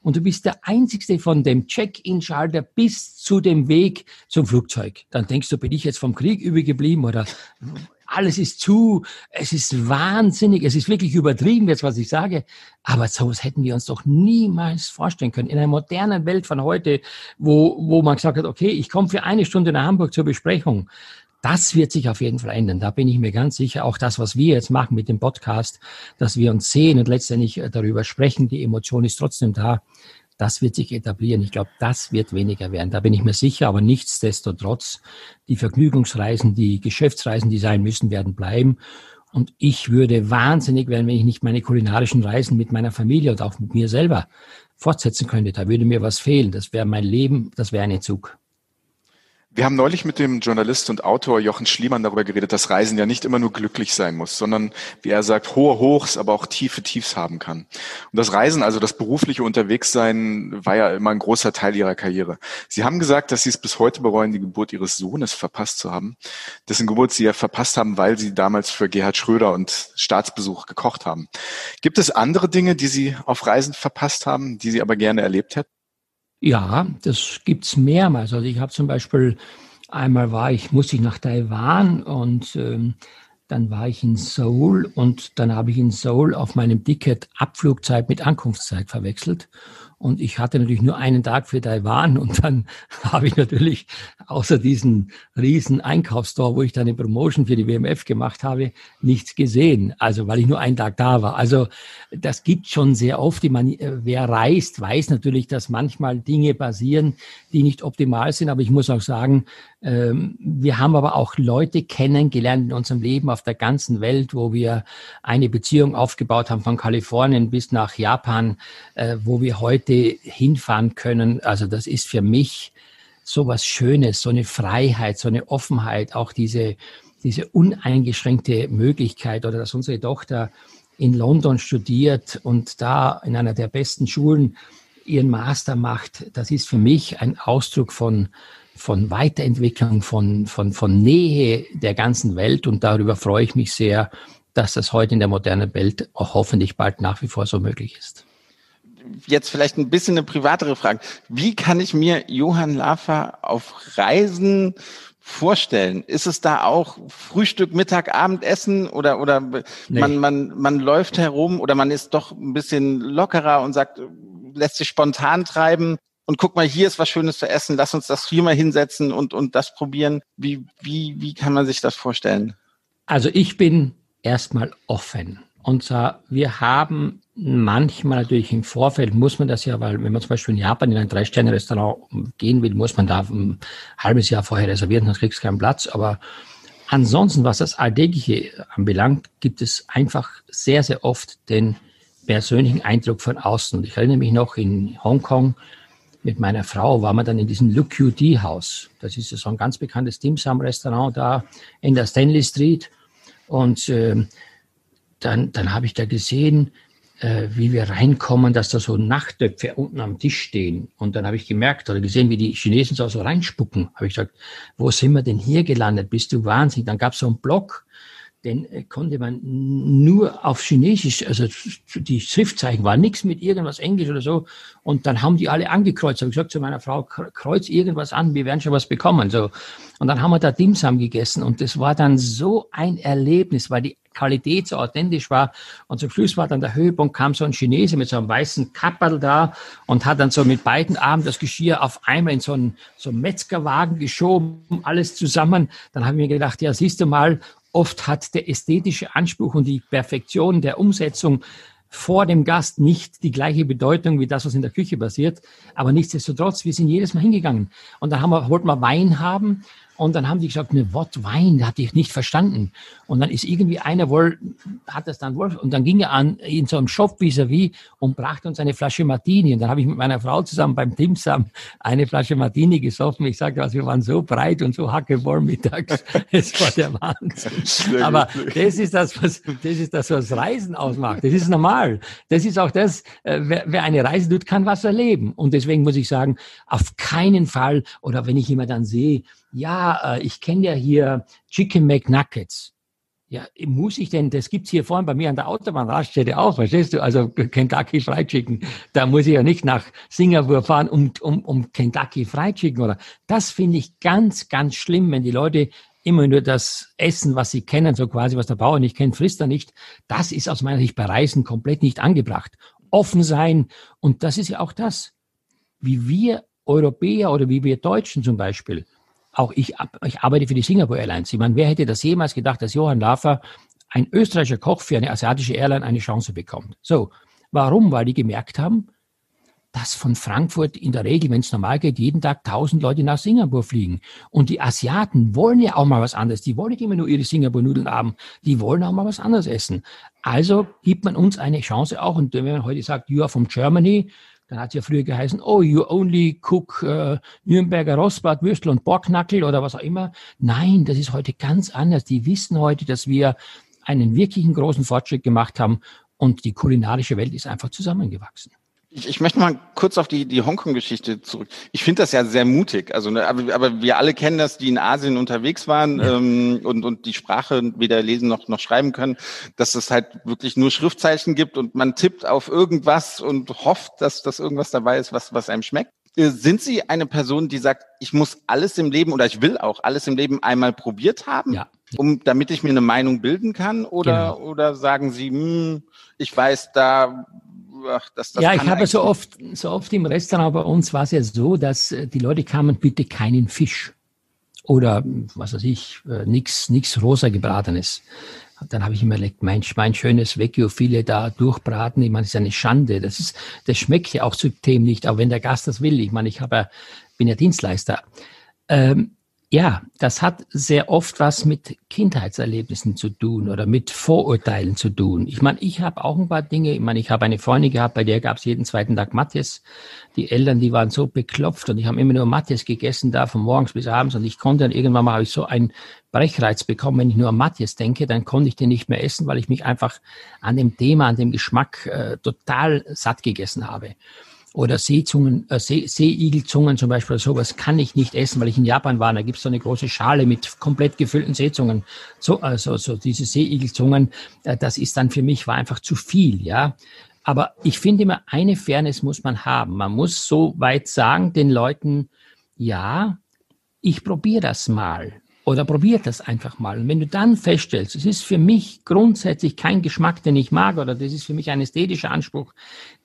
und du bist der Einzigste von dem Check-in-Schalter bis zu dem Weg zum Flugzeug. Dann denkst du, bin ich jetzt vom Krieg übergeblieben oder alles ist zu, es ist wahnsinnig, es ist wirklich übertrieben jetzt, was ich sage. Aber sowas hätten wir uns doch niemals vorstellen können. In einer modernen Welt von heute, wo, wo man gesagt hat, okay, ich komme für eine Stunde nach Hamburg zur Besprechung. Das wird sich auf jeden Fall ändern. Da bin ich mir ganz sicher. Auch das, was wir jetzt machen mit dem Podcast, dass wir uns sehen und letztendlich äh, darüber sprechen, die Emotion ist trotzdem da. Das wird sich etablieren. Ich glaube, das wird weniger werden. Da bin ich mir sicher. Aber nichtsdestotrotz, die Vergnügungsreisen, die Geschäftsreisen, die sein müssen, werden bleiben. Und ich würde wahnsinnig werden, wenn ich nicht meine kulinarischen Reisen mit meiner Familie und auch mit mir selber fortsetzen könnte. Da würde mir was fehlen. Das wäre mein Leben, das wäre ein Entzug. Wir haben neulich mit dem Journalist und Autor Jochen Schliemann darüber geredet, dass Reisen ja nicht immer nur glücklich sein muss, sondern, wie er sagt, hohe Hochs, aber auch tiefe Tiefs haben kann. Und das Reisen, also das berufliche Unterwegssein, war ja immer ein großer Teil ihrer Karriere. Sie haben gesagt, dass Sie es bis heute bereuen, die Geburt Ihres Sohnes verpasst zu haben, dessen Geburt Sie ja verpasst haben, weil Sie damals für Gerhard Schröder und Staatsbesuch gekocht haben. Gibt es andere Dinge, die Sie auf Reisen verpasst haben, die Sie aber gerne erlebt hätten? Ja, das gibt's mehrmals. Also ich habe zum Beispiel einmal war ich, musste ich nach Taiwan und ähm, dann war ich in Seoul und dann habe ich in Seoul auf meinem Ticket Abflugzeit mit Ankunftszeit verwechselt. Und ich hatte natürlich nur einen Tag für Taiwan und dann habe ich natürlich außer diesen riesen Einkaufsstore, wo ich dann eine Promotion für die WMF gemacht habe, nichts gesehen. Also weil ich nur einen Tag da war. Also das gibt schon sehr oft. Man, äh, wer reist, weiß natürlich, dass manchmal Dinge passieren, die nicht optimal sind. Aber ich muss auch sagen, wir haben aber auch Leute kennengelernt in unserem Leben auf der ganzen Welt, wo wir eine Beziehung aufgebaut haben von Kalifornien bis nach Japan, äh, wo wir heute hinfahren können. Also das ist für mich so was Schönes, so eine Freiheit, so eine Offenheit, auch diese, diese uneingeschränkte Möglichkeit oder dass unsere Tochter in London studiert und da in einer der besten Schulen ihren Master macht, das ist für mich ein Ausdruck von von Weiterentwicklung, von, von, von Nähe der ganzen Welt. Und darüber freue ich mich sehr, dass das heute in der modernen Welt auch hoffentlich bald nach wie vor so möglich ist. Jetzt vielleicht ein bisschen eine privatere Frage. Wie kann ich mir Johann Lafer auf Reisen vorstellen? Ist es da auch Frühstück, Mittag, Abendessen oder, oder nee. man, man, man läuft herum oder man ist doch ein bisschen lockerer und sagt, lässt sich spontan treiben? Und guck mal, hier ist was Schönes zu essen, lass uns das hier mal hinsetzen und, und das probieren. Wie, wie, wie kann man sich das vorstellen? Also ich bin erstmal offen. Und zwar, wir haben manchmal natürlich im Vorfeld muss man das ja, weil wenn man zum Beispiel in Japan in ein Drei-Sterne-Restaurant gehen will, muss man da ein halbes Jahr vorher reservieren, dann kriegst du keinen Platz. Aber ansonsten, was das Alltägliche anbelangt, gibt es einfach sehr, sehr oft den persönlichen Eindruck von außen. Und ich erinnere mich noch in Hongkong, mit meiner Frau waren wir dann in diesem Look QD Haus. Das ist so ein ganz bekanntes Dim Sum Restaurant da in der Stanley Street. Und äh, dann, dann habe ich da gesehen, äh, wie wir reinkommen, dass da so Nachttöpfe unten am Tisch stehen. Und dann habe ich gemerkt oder gesehen, wie die Chinesen so, so reinspucken. Habe ich gesagt, wo sind wir denn hier gelandet? Bist du wahnsinnig? Dann gab es so einen Block den äh, konnte man nur auf Chinesisch, also die Schriftzeichen war nichts mit irgendwas Englisch oder so. Und dann haben die alle angekreuzt. Habe ich gesagt zu meiner Frau, kreuz irgendwas an, wir werden schon was bekommen. So. Und dann haben wir da Dimsam gegessen und das war dann so ein Erlebnis, weil die Qualität so authentisch war. Und zum Schluss war dann der Höhepunkt, kam so ein Chinese mit so einem weißen Kapperl da und hat dann so mit beiden Armen das Geschirr auf einmal in so einen, so einen Metzgerwagen geschoben, alles zusammen. Dann habe ich mir gedacht, ja, siehst du mal, Oft hat der ästhetische Anspruch und die Perfektion der Umsetzung vor dem Gast nicht die gleiche Bedeutung wie das, was in der Küche passiert. Aber nichtsdestotrotz, wir sind jedes Mal hingegangen. Und dann haben wir, wollten wir Wein haben und dann haben die gesagt, ne, Wort Wein, hatte ich nicht verstanden. Und dann ist irgendwie einer wohl, hat das dann wohl, und dann ging er an, in so einem Shop vis-à-vis und brachte uns eine Flasche Martini. Und dann habe ich mit meiner Frau zusammen beim Dimsam eine Flasche Martini gesoffen. Ich sagte, also, wir waren so breit und so hackevoll mittags. Es war der Wahnsinn. Aber das ist das, was, das ist das, was Reisen ausmacht. Das ist normal. Das ist auch das, äh, wer, wer eine Reise tut, kann was erleben. Und deswegen muss ich sagen, auf keinen Fall, oder wenn ich immer dann sehe, ja, äh, ich kenne ja hier Chicken McNuggets. Ja, muss ich denn, das gibt's hier vorne bei mir an der Autobahnraststätte auch, verstehst du? Also Kentucky Fried Chicken. Da muss ich ja nicht nach Singapur fahren, um, um, um Kentucky Fried Chicken oder. Das finde ich ganz, ganz schlimm, wenn die Leute immer nur das Essen, was sie kennen, so quasi, was der Bauer nicht kennt, frisst er nicht. Das ist aus meiner Sicht bei Reisen komplett nicht angebracht. Offen sein. Und das ist ja auch das, wie wir Europäer oder wie wir Deutschen zum Beispiel, auch ich, ich arbeite für die Singapore Airlines. Ich meine, wer hätte das jemals gedacht, dass Johann Lafer, ein österreichischer Koch für eine asiatische Airline, eine Chance bekommt? So. Warum? Weil die gemerkt haben, dass von Frankfurt in der Regel, wenn es normal geht, jeden Tag tausend Leute nach Singapur fliegen. Und die Asiaten wollen ja auch mal was anderes. Die wollen nicht immer nur ihre Singapur-Nudeln haben. Die wollen auch mal was anderes essen. Also gibt man uns eine Chance auch. Und wenn man heute sagt, you are from Germany, dann hat es ja früher geheißen, oh, you only cook äh, Nürnberger Rostbrat, Würstel und Borknackel oder was auch immer. Nein, das ist heute ganz anders. Die wissen heute, dass wir einen wirklichen großen Fortschritt gemacht haben und die kulinarische Welt ist einfach zusammengewachsen. Ich, ich möchte mal kurz auf die, die Hongkong-Geschichte zurück. Ich finde das ja sehr mutig. Also, ne, aber, aber wir alle kennen das, die in Asien unterwegs waren ja. ähm, und, und die Sprache weder lesen noch, noch schreiben können, dass es halt wirklich nur Schriftzeichen gibt und man tippt auf irgendwas und hofft, dass, dass irgendwas dabei ist, was, was einem schmeckt. Äh, sind Sie eine Person, die sagt, ich muss alles im Leben oder ich will auch alles im Leben einmal probiert haben, ja. um damit ich mir eine Meinung bilden kann? Oder, genau. oder sagen Sie, hm, ich weiß, da ach, das, das Ja, ich habe so oft, so oft im Restaurant bei uns war es ja so, dass äh, die Leute kamen, bitte keinen Fisch oder was weiß ich, äh, nix, nix rosa gebratenes. Dann habe ich immer überlegt, mein, mein schönes Vecchio-Filet da durchbraten, ich meine, das ist eine Schande. Das ist, das schmeckt ja auch zu dem nicht, auch wenn der Gast das will. Ich meine, ich habe bin ja Dienstleister. Ähm, ja, das hat sehr oft was mit Kindheitserlebnissen zu tun oder mit Vorurteilen zu tun. Ich meine, ich habe auch ein paar Dinge. Ich meine, ich habe eine Freundin gehabt, bei der gab es jeden zweiten Tag Matthias. Die Eltern, die waren so beklopft und ich habe immer nur Matthias gegessen, da von morgens bis abends. Und ich konnte dann irgendwann mal habe ich so einen Brechreiz bekommen, wenn ich nur an Matthias denke, dann konnte ich den nicht mehr essen, weil ich mich einfach an dem Thema, an dem Geschmack äh, total satt gegessen habe oder Seezungen, äh, See, Seeigelzungen zum Beispiel, sowas kann ich nicht essen, weil ich in Japan war. Da gibt es so eine große Schale mit komplett gefüllten Seezungen. So, also so diese Seeigelzungen, äh, das ist dann für mich war einfach zu viel, ja. Aber ich finde immer, eine Fairness muss man haben. Man muss so weit sagen den Leuten, ja, ich probiere das mal oder probiert das einfach mal. Und wenn du dann feststellst, es ist für mich grundsätzlich kein Geschmack, den ich mag, oder das ist für mich ein ästhetischer Anspruch,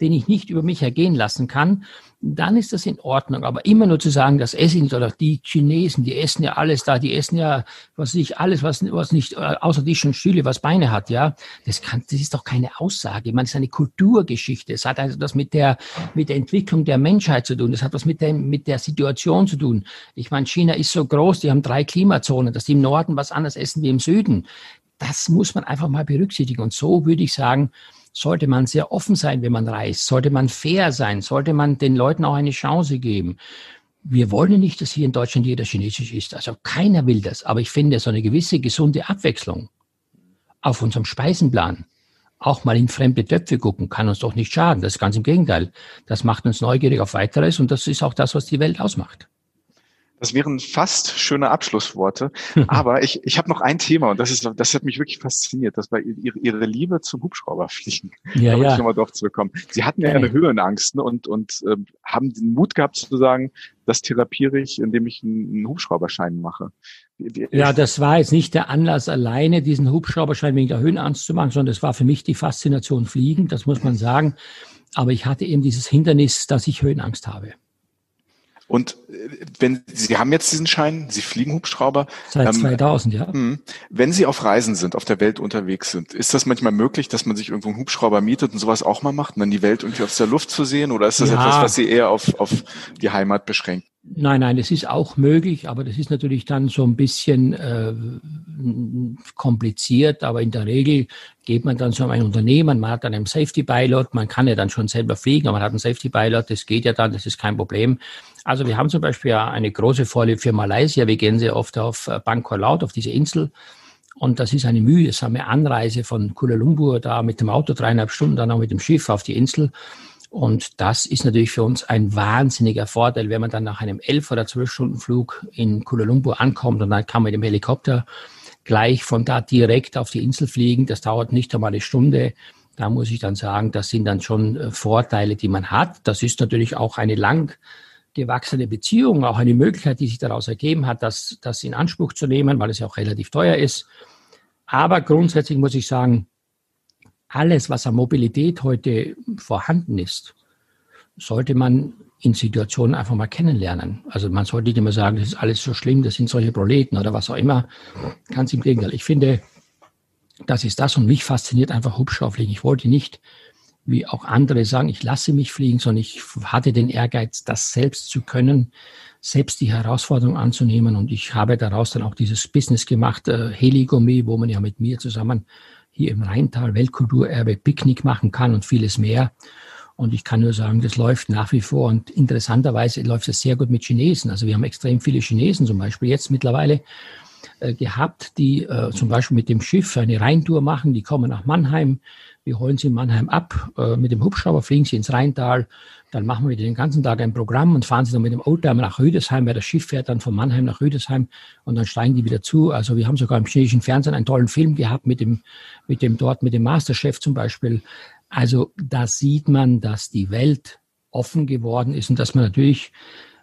den ich nicht über mich ergehen lassen kann, dann ist das in Ordnung. Aber immer nur zu sagen, das esse ich nicht, oder die Chinesen, die essen ja alles da, die essen ja, was nicht, alles, was, was nicht, äh, außer Tisch und Stühle, was Beine hat, ja. Das kann, das ist doch keine Aussage. Ich meine, es ist eine Kulturgeschichte. Es hat also das mit der, mit der Entwicklung der Menschheit zu tun. Das hat was mit der, mit der Situation zu tun. Ich meine, China ist so groß, die haben drei Klimazonen, dass die im Norden was anderes essen wie im Süden. Das muss man einfach mal berücksichtigen. Und so würde ich sagen, sollte man sehr offen sein, wenn man reist, sollte man fair sein, sollte man den Leuten auch eine Chance geben. Wir wollen nicht, dass hier in Deutschland jeder Chinesisch ist. Also keiner will das. Aber ich finde, so eine gewisse gesunde Abwechslung auf unserem Speisenplan, auch mal in fremde Töpfe gucken, kann uns doch nicht schaden. Das ist ganz im Gegenteil. Das macht uns neugierig auf weiteres und das ist auch das, was die Welt ausmacht. Das wären fast schöne Abschlussworte. Aber ich, ich habe noch ein Thema und das ist, das hat mich wirklich fasziniert. Das war ihre, ihre Liebe zum Hubschrauberfliegen. Ja, da ja. ich nochmal drauf zurückkommen. Sie hatten ja, eine Höhenangst ne, und, und äh, haben den Mut gehabt zu sagen, das therapiere ich, indem ich einen, Hubschrauberschein mache. Ja, das war jetzt nicht der Anlass alleine, diesen Hubschrauberschein wegen der Höhenangst zu machen, sondern das war für mich die Faszination Fliegen, das muss man sagen. Aber ich hatte eben dieses Hindernis, dass ich Höhenangst habe. Und äh, wenn Sie haben jetzt diesen Schein, Sie fliegen Hubschrauber. Seit ähm, 2000, ja. Hm. Wenn Sie auf Reisen sind, auf der Welt unterwegs sind, ist das manchmal möglich, dass man sich irgendwo einen Hubschrauber mietet und sowas auch mal macht, und dann die Welt irgendwie aus der Luft zu sehen? Oder ist das ja. etwas, was Sie eher auf, auf die Heimat beschränken? Nein, nein, das ist auch möglich, aber das ist natürlich dann so ein bisschen äh, kompliziert. Aber in der Regel geht man dann zu einem Unternehmen, man hat dann einen Safety Pilot, man kann ja dann schon selber fliegen, aber man hat einen Safety Pilot, das geht ja dann, das ist kein Problem. Also wir haben zum Beispiel eine große Vorliebe für Malaysia. Wir gehen sehr oft auf äh, Bangkok Laut, auf diese Insel. Und das ist eine mühsame Anreise von Kuala Lumpur da mit dem Auto dreieinhalb Stunden, dann auch mit dem Schiff auf die Insel. Und das ist natürlich für uns ein wahnsinniger Vorteil, wenn man dann nach einem elf oder zwölf Stunden Flug in Kuala Lumpur ankommt und dann kann man mit dem Helikopter gleich von da direkt auf die Insel fliegen. Das dauert nicht einmal eine Stunde. Da muss ich dann sagen, das sind dann schon äh, Vorteile, die man hat. Das ist natürlich auch eine lang gewachsene Beziehung, auch eine Möglichkeit, die sich daraus ergeben hat, das, das in Anspruch zu nehmen, weil es ja auch relativ teuer ist. Aber grundsätzlich muss ich sagen, alles, was an Mobilität heute vorhanden ist, sollte man in Situationen einfach mal kennenlernen. Also man sollte nicht immer sagen, das ist alles so schlimm, das sind solche Proleten oder was auch immer. Ganz im Gegenteil. Ich finde, das ist das und mich fasziniert einfach Hubschrauberfliegen. Ich wollte nicht, wie auch andere sagen, ich lasse mich fliegen, sondern ich hatte den Ehrgeiz, das selbst zu können, selbst die Herausforderung anzunehmen und ich habe daraus dann auch dieses Business gemacht, äh, Heligourmet, wo man ja mit mir zusammen hier im Rheintal Weltkulturerbe Picknick machen kann und vieles mehr. Und ich kann nur sagen, das läuft nach wie vor. Und interessanterweise läuft es sehr gut mit Chinesen. Also wir haben extrem viele Chinesen zum Beispiel jetzt mittlerweile äh, gehabt, die äh, zum Beispiel mit dem Schiff eine Rheintour machen. Die kommen nach Mannheim. Wir holen sie in Mannheim ab. Äh, mit dem Hubschrauber fliegen sie ins Rheintal. Dann machen wir den ganzen Tag ein Programm und fahren sie dann mit dem Oldtimer nach Rüdesheim, weil das Schiff fährt dann von Mannheim nach Rüdesheim und dann steigen die wieder zu. Also wir haben sogar im chinesischen Fernsehen einen tollen Film gehabt mit dem, mit dem dort, mit dem Masterchef zum Beispiel. Also da sieht man, dass die Welt offen geworden ist und dass man natürlich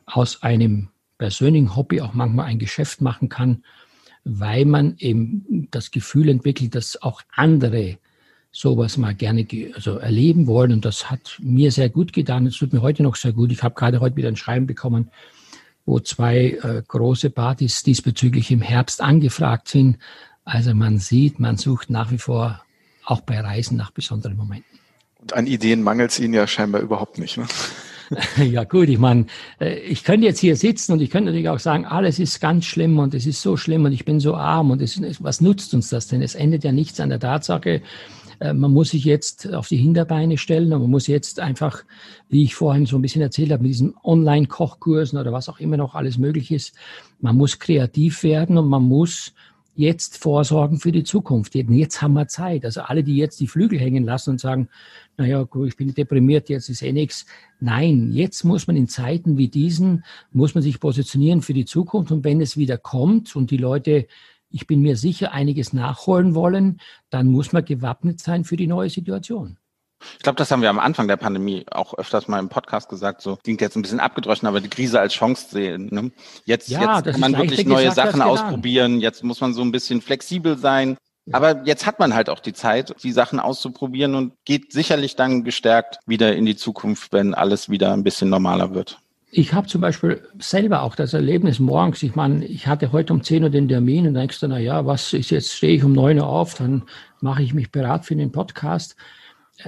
aus einem persönlichen Hobby auch manchmal ein Geschäft machen kann, weil man eben das Gefühl entwickelt, dass auch andere sowas mal gerne also erleben wollen. Und das hat mir sehr gut getan. Es tut mir heute noch sehr gut. Ich habe gerade heute wieder ein Schreiben bekommen, wo zwei äh, große Partys diesbezüglich im Herbst angefragt sind. Also man sieht, man sucht nach wie vor auch bei Reisen nach besonderen Momenten. Und an Ideen mangelt es Ihnen ja scheinbar überhaupt nicht. Ne? Ja gut, ich meine, äh, ich könnte jetzt hier sitzen und ich könnte natürlich auch sagen, alles ist ganz schlimm und es ist so schlimm und ich bin so arm und es, was nutzt uns das denn? Es endet ja nichts an der Tatsache, man muss sich jetzt auf die Hinterbeine stellen und man muss jetzt einfach, wie ich vorhin so ein bisschen erzählt habe, mit diesen Online-Kochkursen oder was auch immer noch alles möglich ist, man muss kreativ werden und man muss jetzt vorsorgen für die Zukunft. Jetzt haben wir Zeit. Also alle, die jetzt die Flügel hängen lassen und sagen, naja, ich bin deprimiert, jetzt ist eh nichts. Nein, jetzt muss man in Zeiten wie diesen, muss man sich positionieren für die Zukunft. Und wenn es wieder kommt und die Leute, ich bin mir sicher, einiges nachholen wollen, dann muss man gewappnet sein für die neue Situation. Ich glaube, das haben wir am Anfang der Pandemie auch öfters mal im Podcast gesagt. So klingt jetzt ein bisschen abgedroschen, aber die Krise als Chance sehen. Ne? Jetzt, ja, jetzt kann man wirklich neue Sachen ausprobieren. Jetzt muss man so ein bisschen flexibel sein. Aber jetzt hat man halt auch die Zeit, die Sachen auszuprobieren und geht sicherlich dann gestärkt wieder in die Zukunft, wenn alles wieder ein bisschen normaler wird. Ich habe zum Beispiel selber auch das Erlebnis morgens, ich meine, ich hatte heute um 10 Uhr den Termin und denkst du, na ja, was ist jetzt, stehe ich um 9 Uhr auf, dann mache ich mich bereit für den Podcast.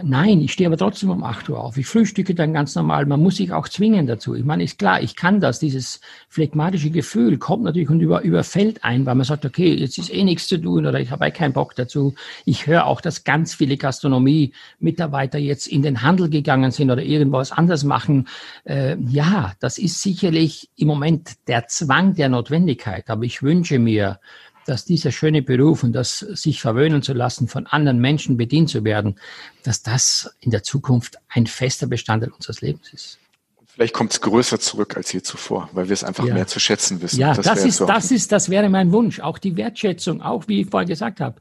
Nein, ich stehe aber trotzdem um 8 Uhr auf. Ich frühstücke dann ganz normal. Man muss sich auch zwingen dazu. Ich meine, ist klar, ich kann das. Dieses phlegmatische Gefühl kommt natürlich und über, überfällt ein, weil man sagt, okay, jetzt ist eh nichts zu tun oder ich habe eh keinen Bock dazu. Ich höre auch, dass ganz viele Gastronomie-Mitarbeiter jetzt in den Handel gegangen sind oder irgendwas anderes machen. Äh, ja, das ist sicherlich im Moment der Zwang der Notwendigkeit. Aber ich wünsche mir, dass dieser schöne Beruf und das sich verwöhnen zu lassen, von anderen Menschen bedient zu werden, dass das in der Zukunft ein fester Bestandteil unseres Lebens ist. Vielleicht kommt es größer zurück als je zuvor, weil wir es einfach ja. mehr zu schätzen wissen. Ja, das, das ist, das ist, das wäre mein Wunsch. Auch die Wertschätzung, auch wie ich vorhin gesagt habe.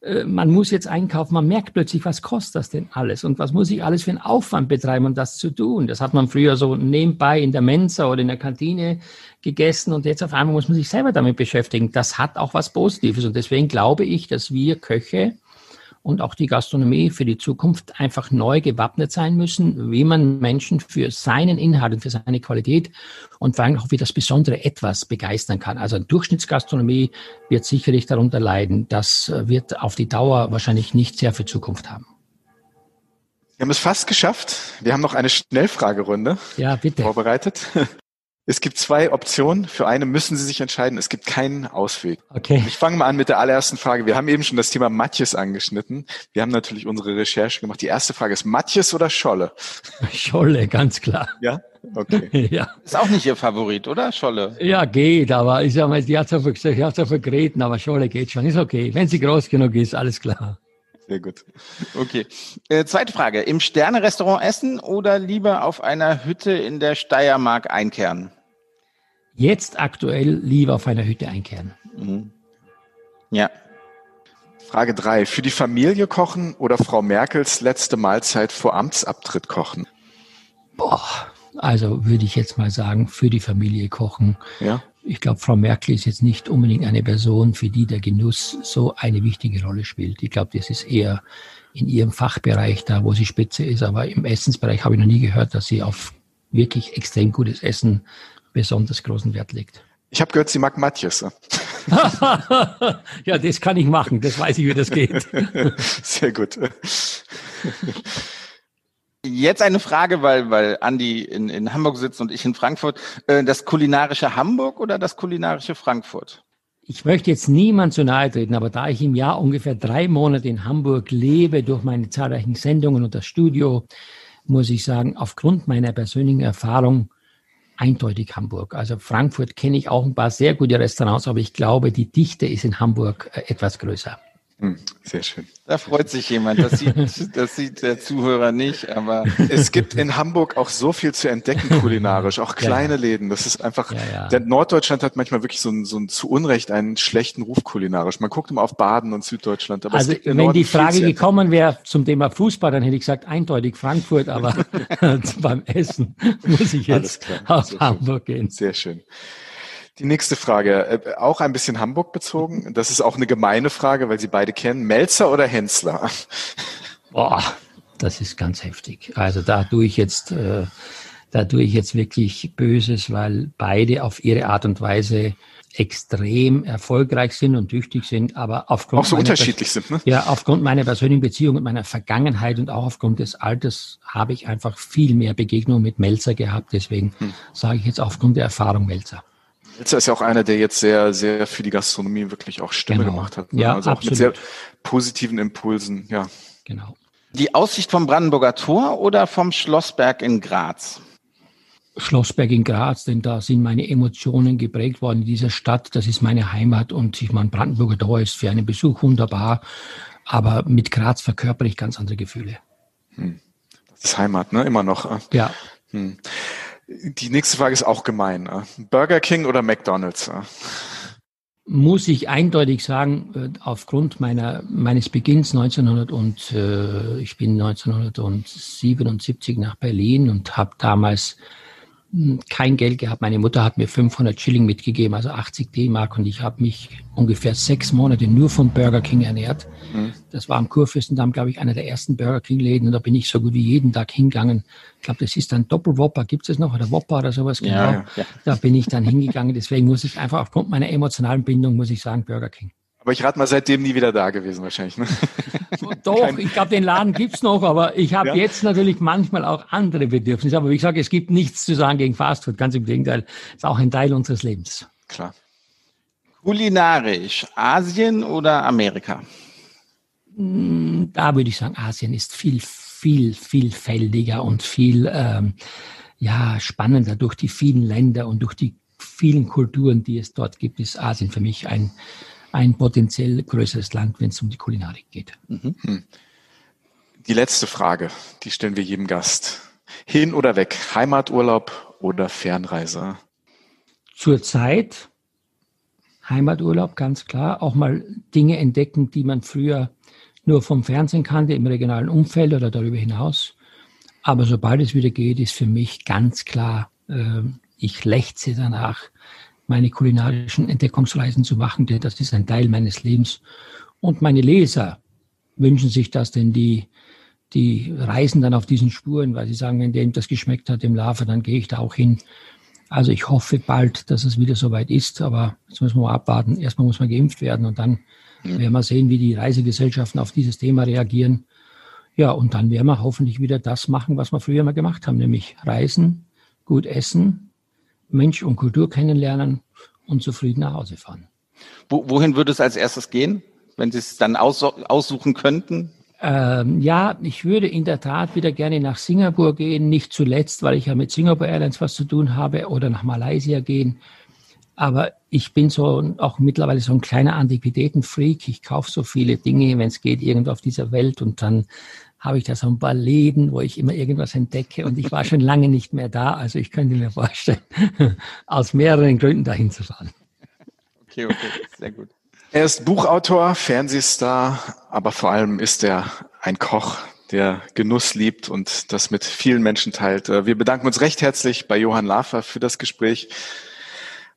Äh, man muss jetzt einkaufen, man merkt plötzlich, was kostet das denn alles und was muss ich alles für einen Aufwand betreiben, um das zu tun. Das hat man früher so nebenbei in der Mensa oder in der Kantine gegessen und jetzt auf einmal muss man sich selber damit beschäftigen. Das hat auch was Positives und deswegen glaube ich, dass wir Köche und auch die Gastronomie für die Zukunft einfach neu gewappnet sein müssen, wie man Menschen für seinen Inhalt und für seine Qualität und vor allem auch für das besondere Etwas begeistern kann. Also Durchschnittsgastronomie wird sicherlich darunter leiden. Das wird auf die Dauer wahrscheinlich nicht sehr viel Zukunft haben. Wir haben es fast geschafft. Wir haben noch eine Schnellfragerunde ja, bitte. vorbereitet. Es gibt zwei Optionen. Für eine müssen Sie sich entscheiden. Es gibt keinen Ausweg. Okay. Ich fange mal an mit der allerersten Frage. Wir haben eben schon das Thema Matjes angeschnitten. Wir haben natürlich unsere Recherche gemacht. Die erste Frage ist Matjes oder Scholle? Scholle, ganz klar. Ja? Okay. ja. Ist auch nicht Ihr Favorit, oder? Scholle? Ja, geht, aber ich sag mal, die hat hat so vergräten, aber Scholle geht schon. Ist okay. Wenn sie groß genug ist, alles klar. Sehr gut. Okay. Äh, zweite Frage. Im Sterne-Restaurant essen oder lieber auf einer Hütte in der Steiermark einkehren? Jetzt aktuell lieber auf einer Hütte einkehren. Mhm. Ja. Frage drei: Für die Familie kochen oder Frau Merkels letzte Mahlzeit vor Amtsabtritt kochen? Boah, Also würde ich jetzt mal sagen, für die Familie kochen. Ja. Ich glaube, Frau Merkel ist jetzt nicht unbedingt eine Person, für die der Genuss so eine wichtige Rolle spielt. Ich glaube, das ist eher in ihrem Fachbereich da, wo sie Spitze ist. Aber im Essensbereich habe ich noch nie gehört, dass sie auf wirklich extrem gutes Essen besonders großen Wert legt. Ich habe gehört, sie mag Matjes. ja, das kann ich machen. Das weiß ich, wie das geht. Sehr gut. Jetzt eine Frage, weil, weil Andi in, in Hamburg sitzt und ich in Frankfurt. Äh, das kulinarische Hamburg oder das kulinarische Frankfurt? Ich möchte jetzt niemand zu nahe treten, aber da ich im Jahr ungefähr drei Monate in Hamburg lebe, durch meine zahlreichen Sendungen und das Studio, muss ich sagen, aufgrund meiner persönlichen Erfahrung eindeutig Hamburg. Also Frankfurt kenne ich auch ein paar sehr gute Restaurants, aber ich glaube, die Dichte ist in Hamburg äh, etwas größer. Hm, sehr schön. Da freut sich jemand. Das sieht, das sieht der Zuhörer nicht, aber. Es gibt in Hamburg auch so viel zu entdecken kulinarisch, auch kleine ja, Läden. Das ist einfach, ja, der Norddeutschland hat manchmal wirklich so, ein, so ein, zu Unrecht einen schlechten Ruf kulinarisch. Man guckt immer auf Baden und Süddeutschland. Aber also, wenn Norden die Frage gekommen wäre zum Thema Fußball, dann hätte ich gesagt eindeutig Frankfurt, aber beim Essen muss ich jetzt auf Hamburg gehen. Sehr schön. Die nächste Frage, äh, auch ein bisschen Hamburg bezogen. Das ist auch eine gemeine Frage, weil Sie beide kennen. Melzer oder Hensler? Boah, das ist ganz heftig. Also da tue ich jetzt, äh, da tue ich jetzt wirklich Böses, weil beide auf ihre Art und Weise extrem erfolgreich sind und tüchtig sind, aber aufgrund auch so unterschiedlich sind, ne? Ja, aufgrund meiner persönlichen Beziehung und meiner Vergangenheit und auch aufgrund des Alters habe ich einfach viel mehr Begegnungen mit Melzer gehabt. Deswegen hm. sage ich jetzt aufgrund der Erfahrung Melzer. Ilzer ist ja auch einer, der jetzt sehr, sehr für die Gastronomie wirklich auch Stimme genau. gemacht hat. Ne? Ja, also auch absolut. mit sehr positiven Impulsen, ja. Genau. Die Aussicht vom Brandenburger Tor oder vom Schlossberg in Graz? Schlossberg in Graz, denn da sind meine Emotionen geprägt worden in dieser Stadt. Das ist meine Heimat und ich meine, Brandenburger Tor ist für einen Besuch wunderbar, aber mit Graz verkörper ich ganz andere Gefühle. Hm. Das ist Heimat, ne? Immer noch. Ja. Hm. Die nächste Frage ist auch gemein. Äh. Burger King oder McDonald's? Äh? Muss ich eindeutig sagen, äh, aufgrund meiner, meines Beginns 1900 und äh, ich bin 1977 nach Berlin und habe damals kein Geld gehabt. Meine Mutter hat mir 500 Schilling mitgegeben, also 80 D-Mark. Und ich habe mich ungefähr sechs Monate nur vom Burger King ernährt. Mhm. Das war am Kurfürstendamm, glaube ich, einer der ersten Burger King-Läden. Und da bin ich so gut wie jeden Tag hingegangen. Ich glaube, das ist dann Doppelwopper. Gibt es noch? Oder Wopper oder sowas? Genau. Ja, ja. Da bin ich dann hingegangen. Deswegen muss ich einfach aufgrund meiner emotionalen Bindung, muss ich sagen, Burger King. Aber ich rate mal, seitdem nie wieder da gewesen wahrscheinlich. Ne? Doch, ich glaube, den Laden gibt's noch, aber ich habe ja. jetzt natürlich manchmal auch andere Bedürfnisse. Aber wie gesagt, es gibt nichts zu sagen gegen Fastfood, ganz im Gegenteil. Es ist auch ein Teil unseres Lebens. Klar. Kulinarisch, Asien oder Amerika? Hm, da würde ich sagen, Asien ist viel, viel, vielfältiger und viel ähm, ja, spannender durch die vielen Länder und durch die vielen Kulturen, die es dort gibt, ist Asien für mich ein ein potenziell größeres Land, wenn es um die Kulinarik geht. Mhm. Hm. Die letzte Frage, die stellen wir jedem Gast. Hin oder weg? Heimaturlaub oder Fernreise? Zurzeit Heimaturlaub, ganz klar. Auch mal Dinge entdecken, die man früher nur vom Fernsehen kannte, im regionalen Umfeld oder darüber hinaus. Aber sobald es wieder geht, ist für mich ganz klar, äh, ich lechze danach, meine kulinarischen Entdeckungsreisen zu machen, denn das ist ein Teil meines Lebens. Und meine Leser wünschen sich das, denn die, die reisen dann auf diesen Spuren, weil sie sagen, wenn dem das geschmeckt hat im Lava, dann gehe ich da auch hin. Also ich hoffe bald, dass es wieder soweit ist, aber jetzt müssen wir mal abwarten. Erstmal muss man geimpft werden und dann werden wir sehen, wie die Reisegesellschaften auf dieses Thema reagieren. Ja, und dann werden wir hoffentlich wieder das machen, was wir früher mal gemacht haben, nämlich reisen, gut essen, Mensch und Kultur kennenlernen und zufrieden nach Hause fahren. Wo, wohin würde es als erstes gehen, wenn Sie es dann aus, aussuchen könnten? Ähm, ja, ich würde in der Tat wieder gerne nach Singapur gehen, nicht zuletzt, weil ich ja mit Singapore Airlines was zu tun habe, oder nach Malaysia gehen. Aber ich bin so auch mittlerweile so ein kleiner Antiquitätenfreak. Ich kaufe so viele Dinge, wenn es geht, irgendwo auf dieser Welt und dann habe ich da so ein paar Läden, wo ich immer irgendwas entdecke und ich war schon lange nicht mehr da. Also ich könnte mir vorstellen, aus mehreren Gründen dahin zu fahren. Okay, okay, sehr gut. Er ist Buchautor, Fernsehstar, aber vor allem ist er ein Koch, der Genuss liebt und das mit vielen Menschen teilt. Wir bedanken uns recht herzlich bei Johann Lafer für das Gespräch.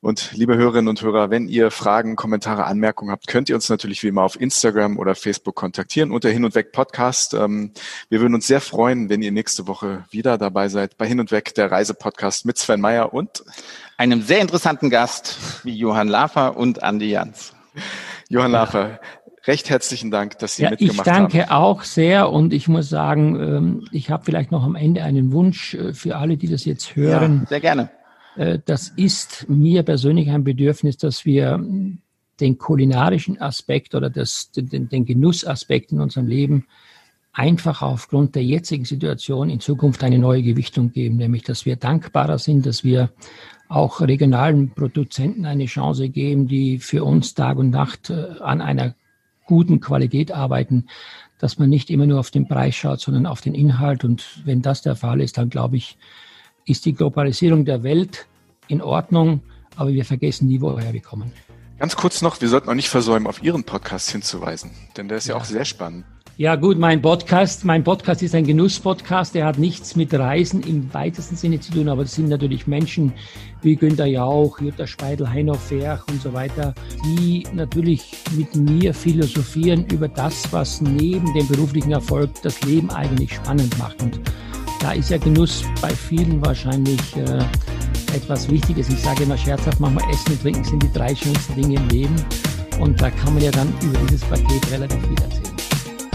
Und liebe Hörerinnen und Hörer, wenn ihr Fragen, Kommentare, Anmerkungen habt, könnt ihr uns natürlich wie immer auf Instagram oder Facebook kontaktieren unter Hin und Weg Podcast. Ähm, wir würden uns sehr freuen, wenn ihr nächste Woche wieder dabei seid bei Hin und Weg, der Reisepodcast mit Sven Meyer und einem sehr interessanten Gast wie Johann Lafer und Andi Jans. Johann Lafer, recht herzlichen Dank, dass Sie ja, mitgemacht haben. Ich danke haben. auch sehr und ich muss sagen, ähm, ich habe vielleicht noch am Ende einen Wunsch äh, für alle, die das jetzt hören. Ja, sehr gerne. Äh, das ist mir persönlich ein Bedürfnis, dass wir den kulinarischen Aspekt oder das, den, den Genussaspekt in unserem Leben einfach aufgrund der jetzigen Situation in Zukunft eine neue Gewichtung geben, nämlich dass wir dankbarer sind, dass wir auch regionalen Produzenten eine Chance geben, die für uns Tag und Nacht äh, an einer guten Qualität arbeiten, dass man nicht immer nur auf den Preis schaut, sondern auf den Inhalt. Und wenn das der Fall ist, dann glaube ich, ist die Globalisierung der Welt in Ordnung, aber wir vergessen nie, woher wir kommen. Ganz kurz noch, wir sollten auch nicht versäumen, auf Ihren Podcast hinzuweisen, denn der ist ja, ja auch sehr spannend. Ja gut, mein Podcast, mein Podcast ist ein Genuss-Podcast, der hat nichts mit Reisen im weitesten Sinne zu tun, aber es sind natürlich Menschen wie Günter Jauch, Jutta Speidel, Heino Ferch und so weiter, die natürlich mit mir philosophieren über das, was neben dem beruflichen Erfolg das Leben eigentlich spannend macht. Und da ist ja Genuss bei vielen wahrscheinlich äh, etwas Wichtiges. Ich sage immer scherzhaft, manchmal Essen und Trinken sind die drei schönsten Dinge im Leben. Und da kann man ja dann über dieses Paket relativ viel erzählen.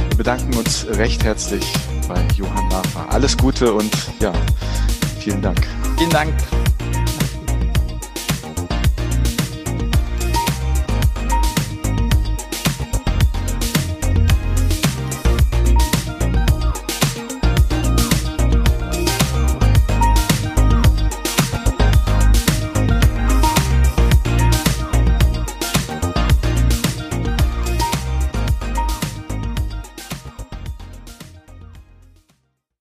Wir bedanken uns recht herzlich bei Johann Nafer. Alles Gute und ja, vielen Dank. Vielen Dank.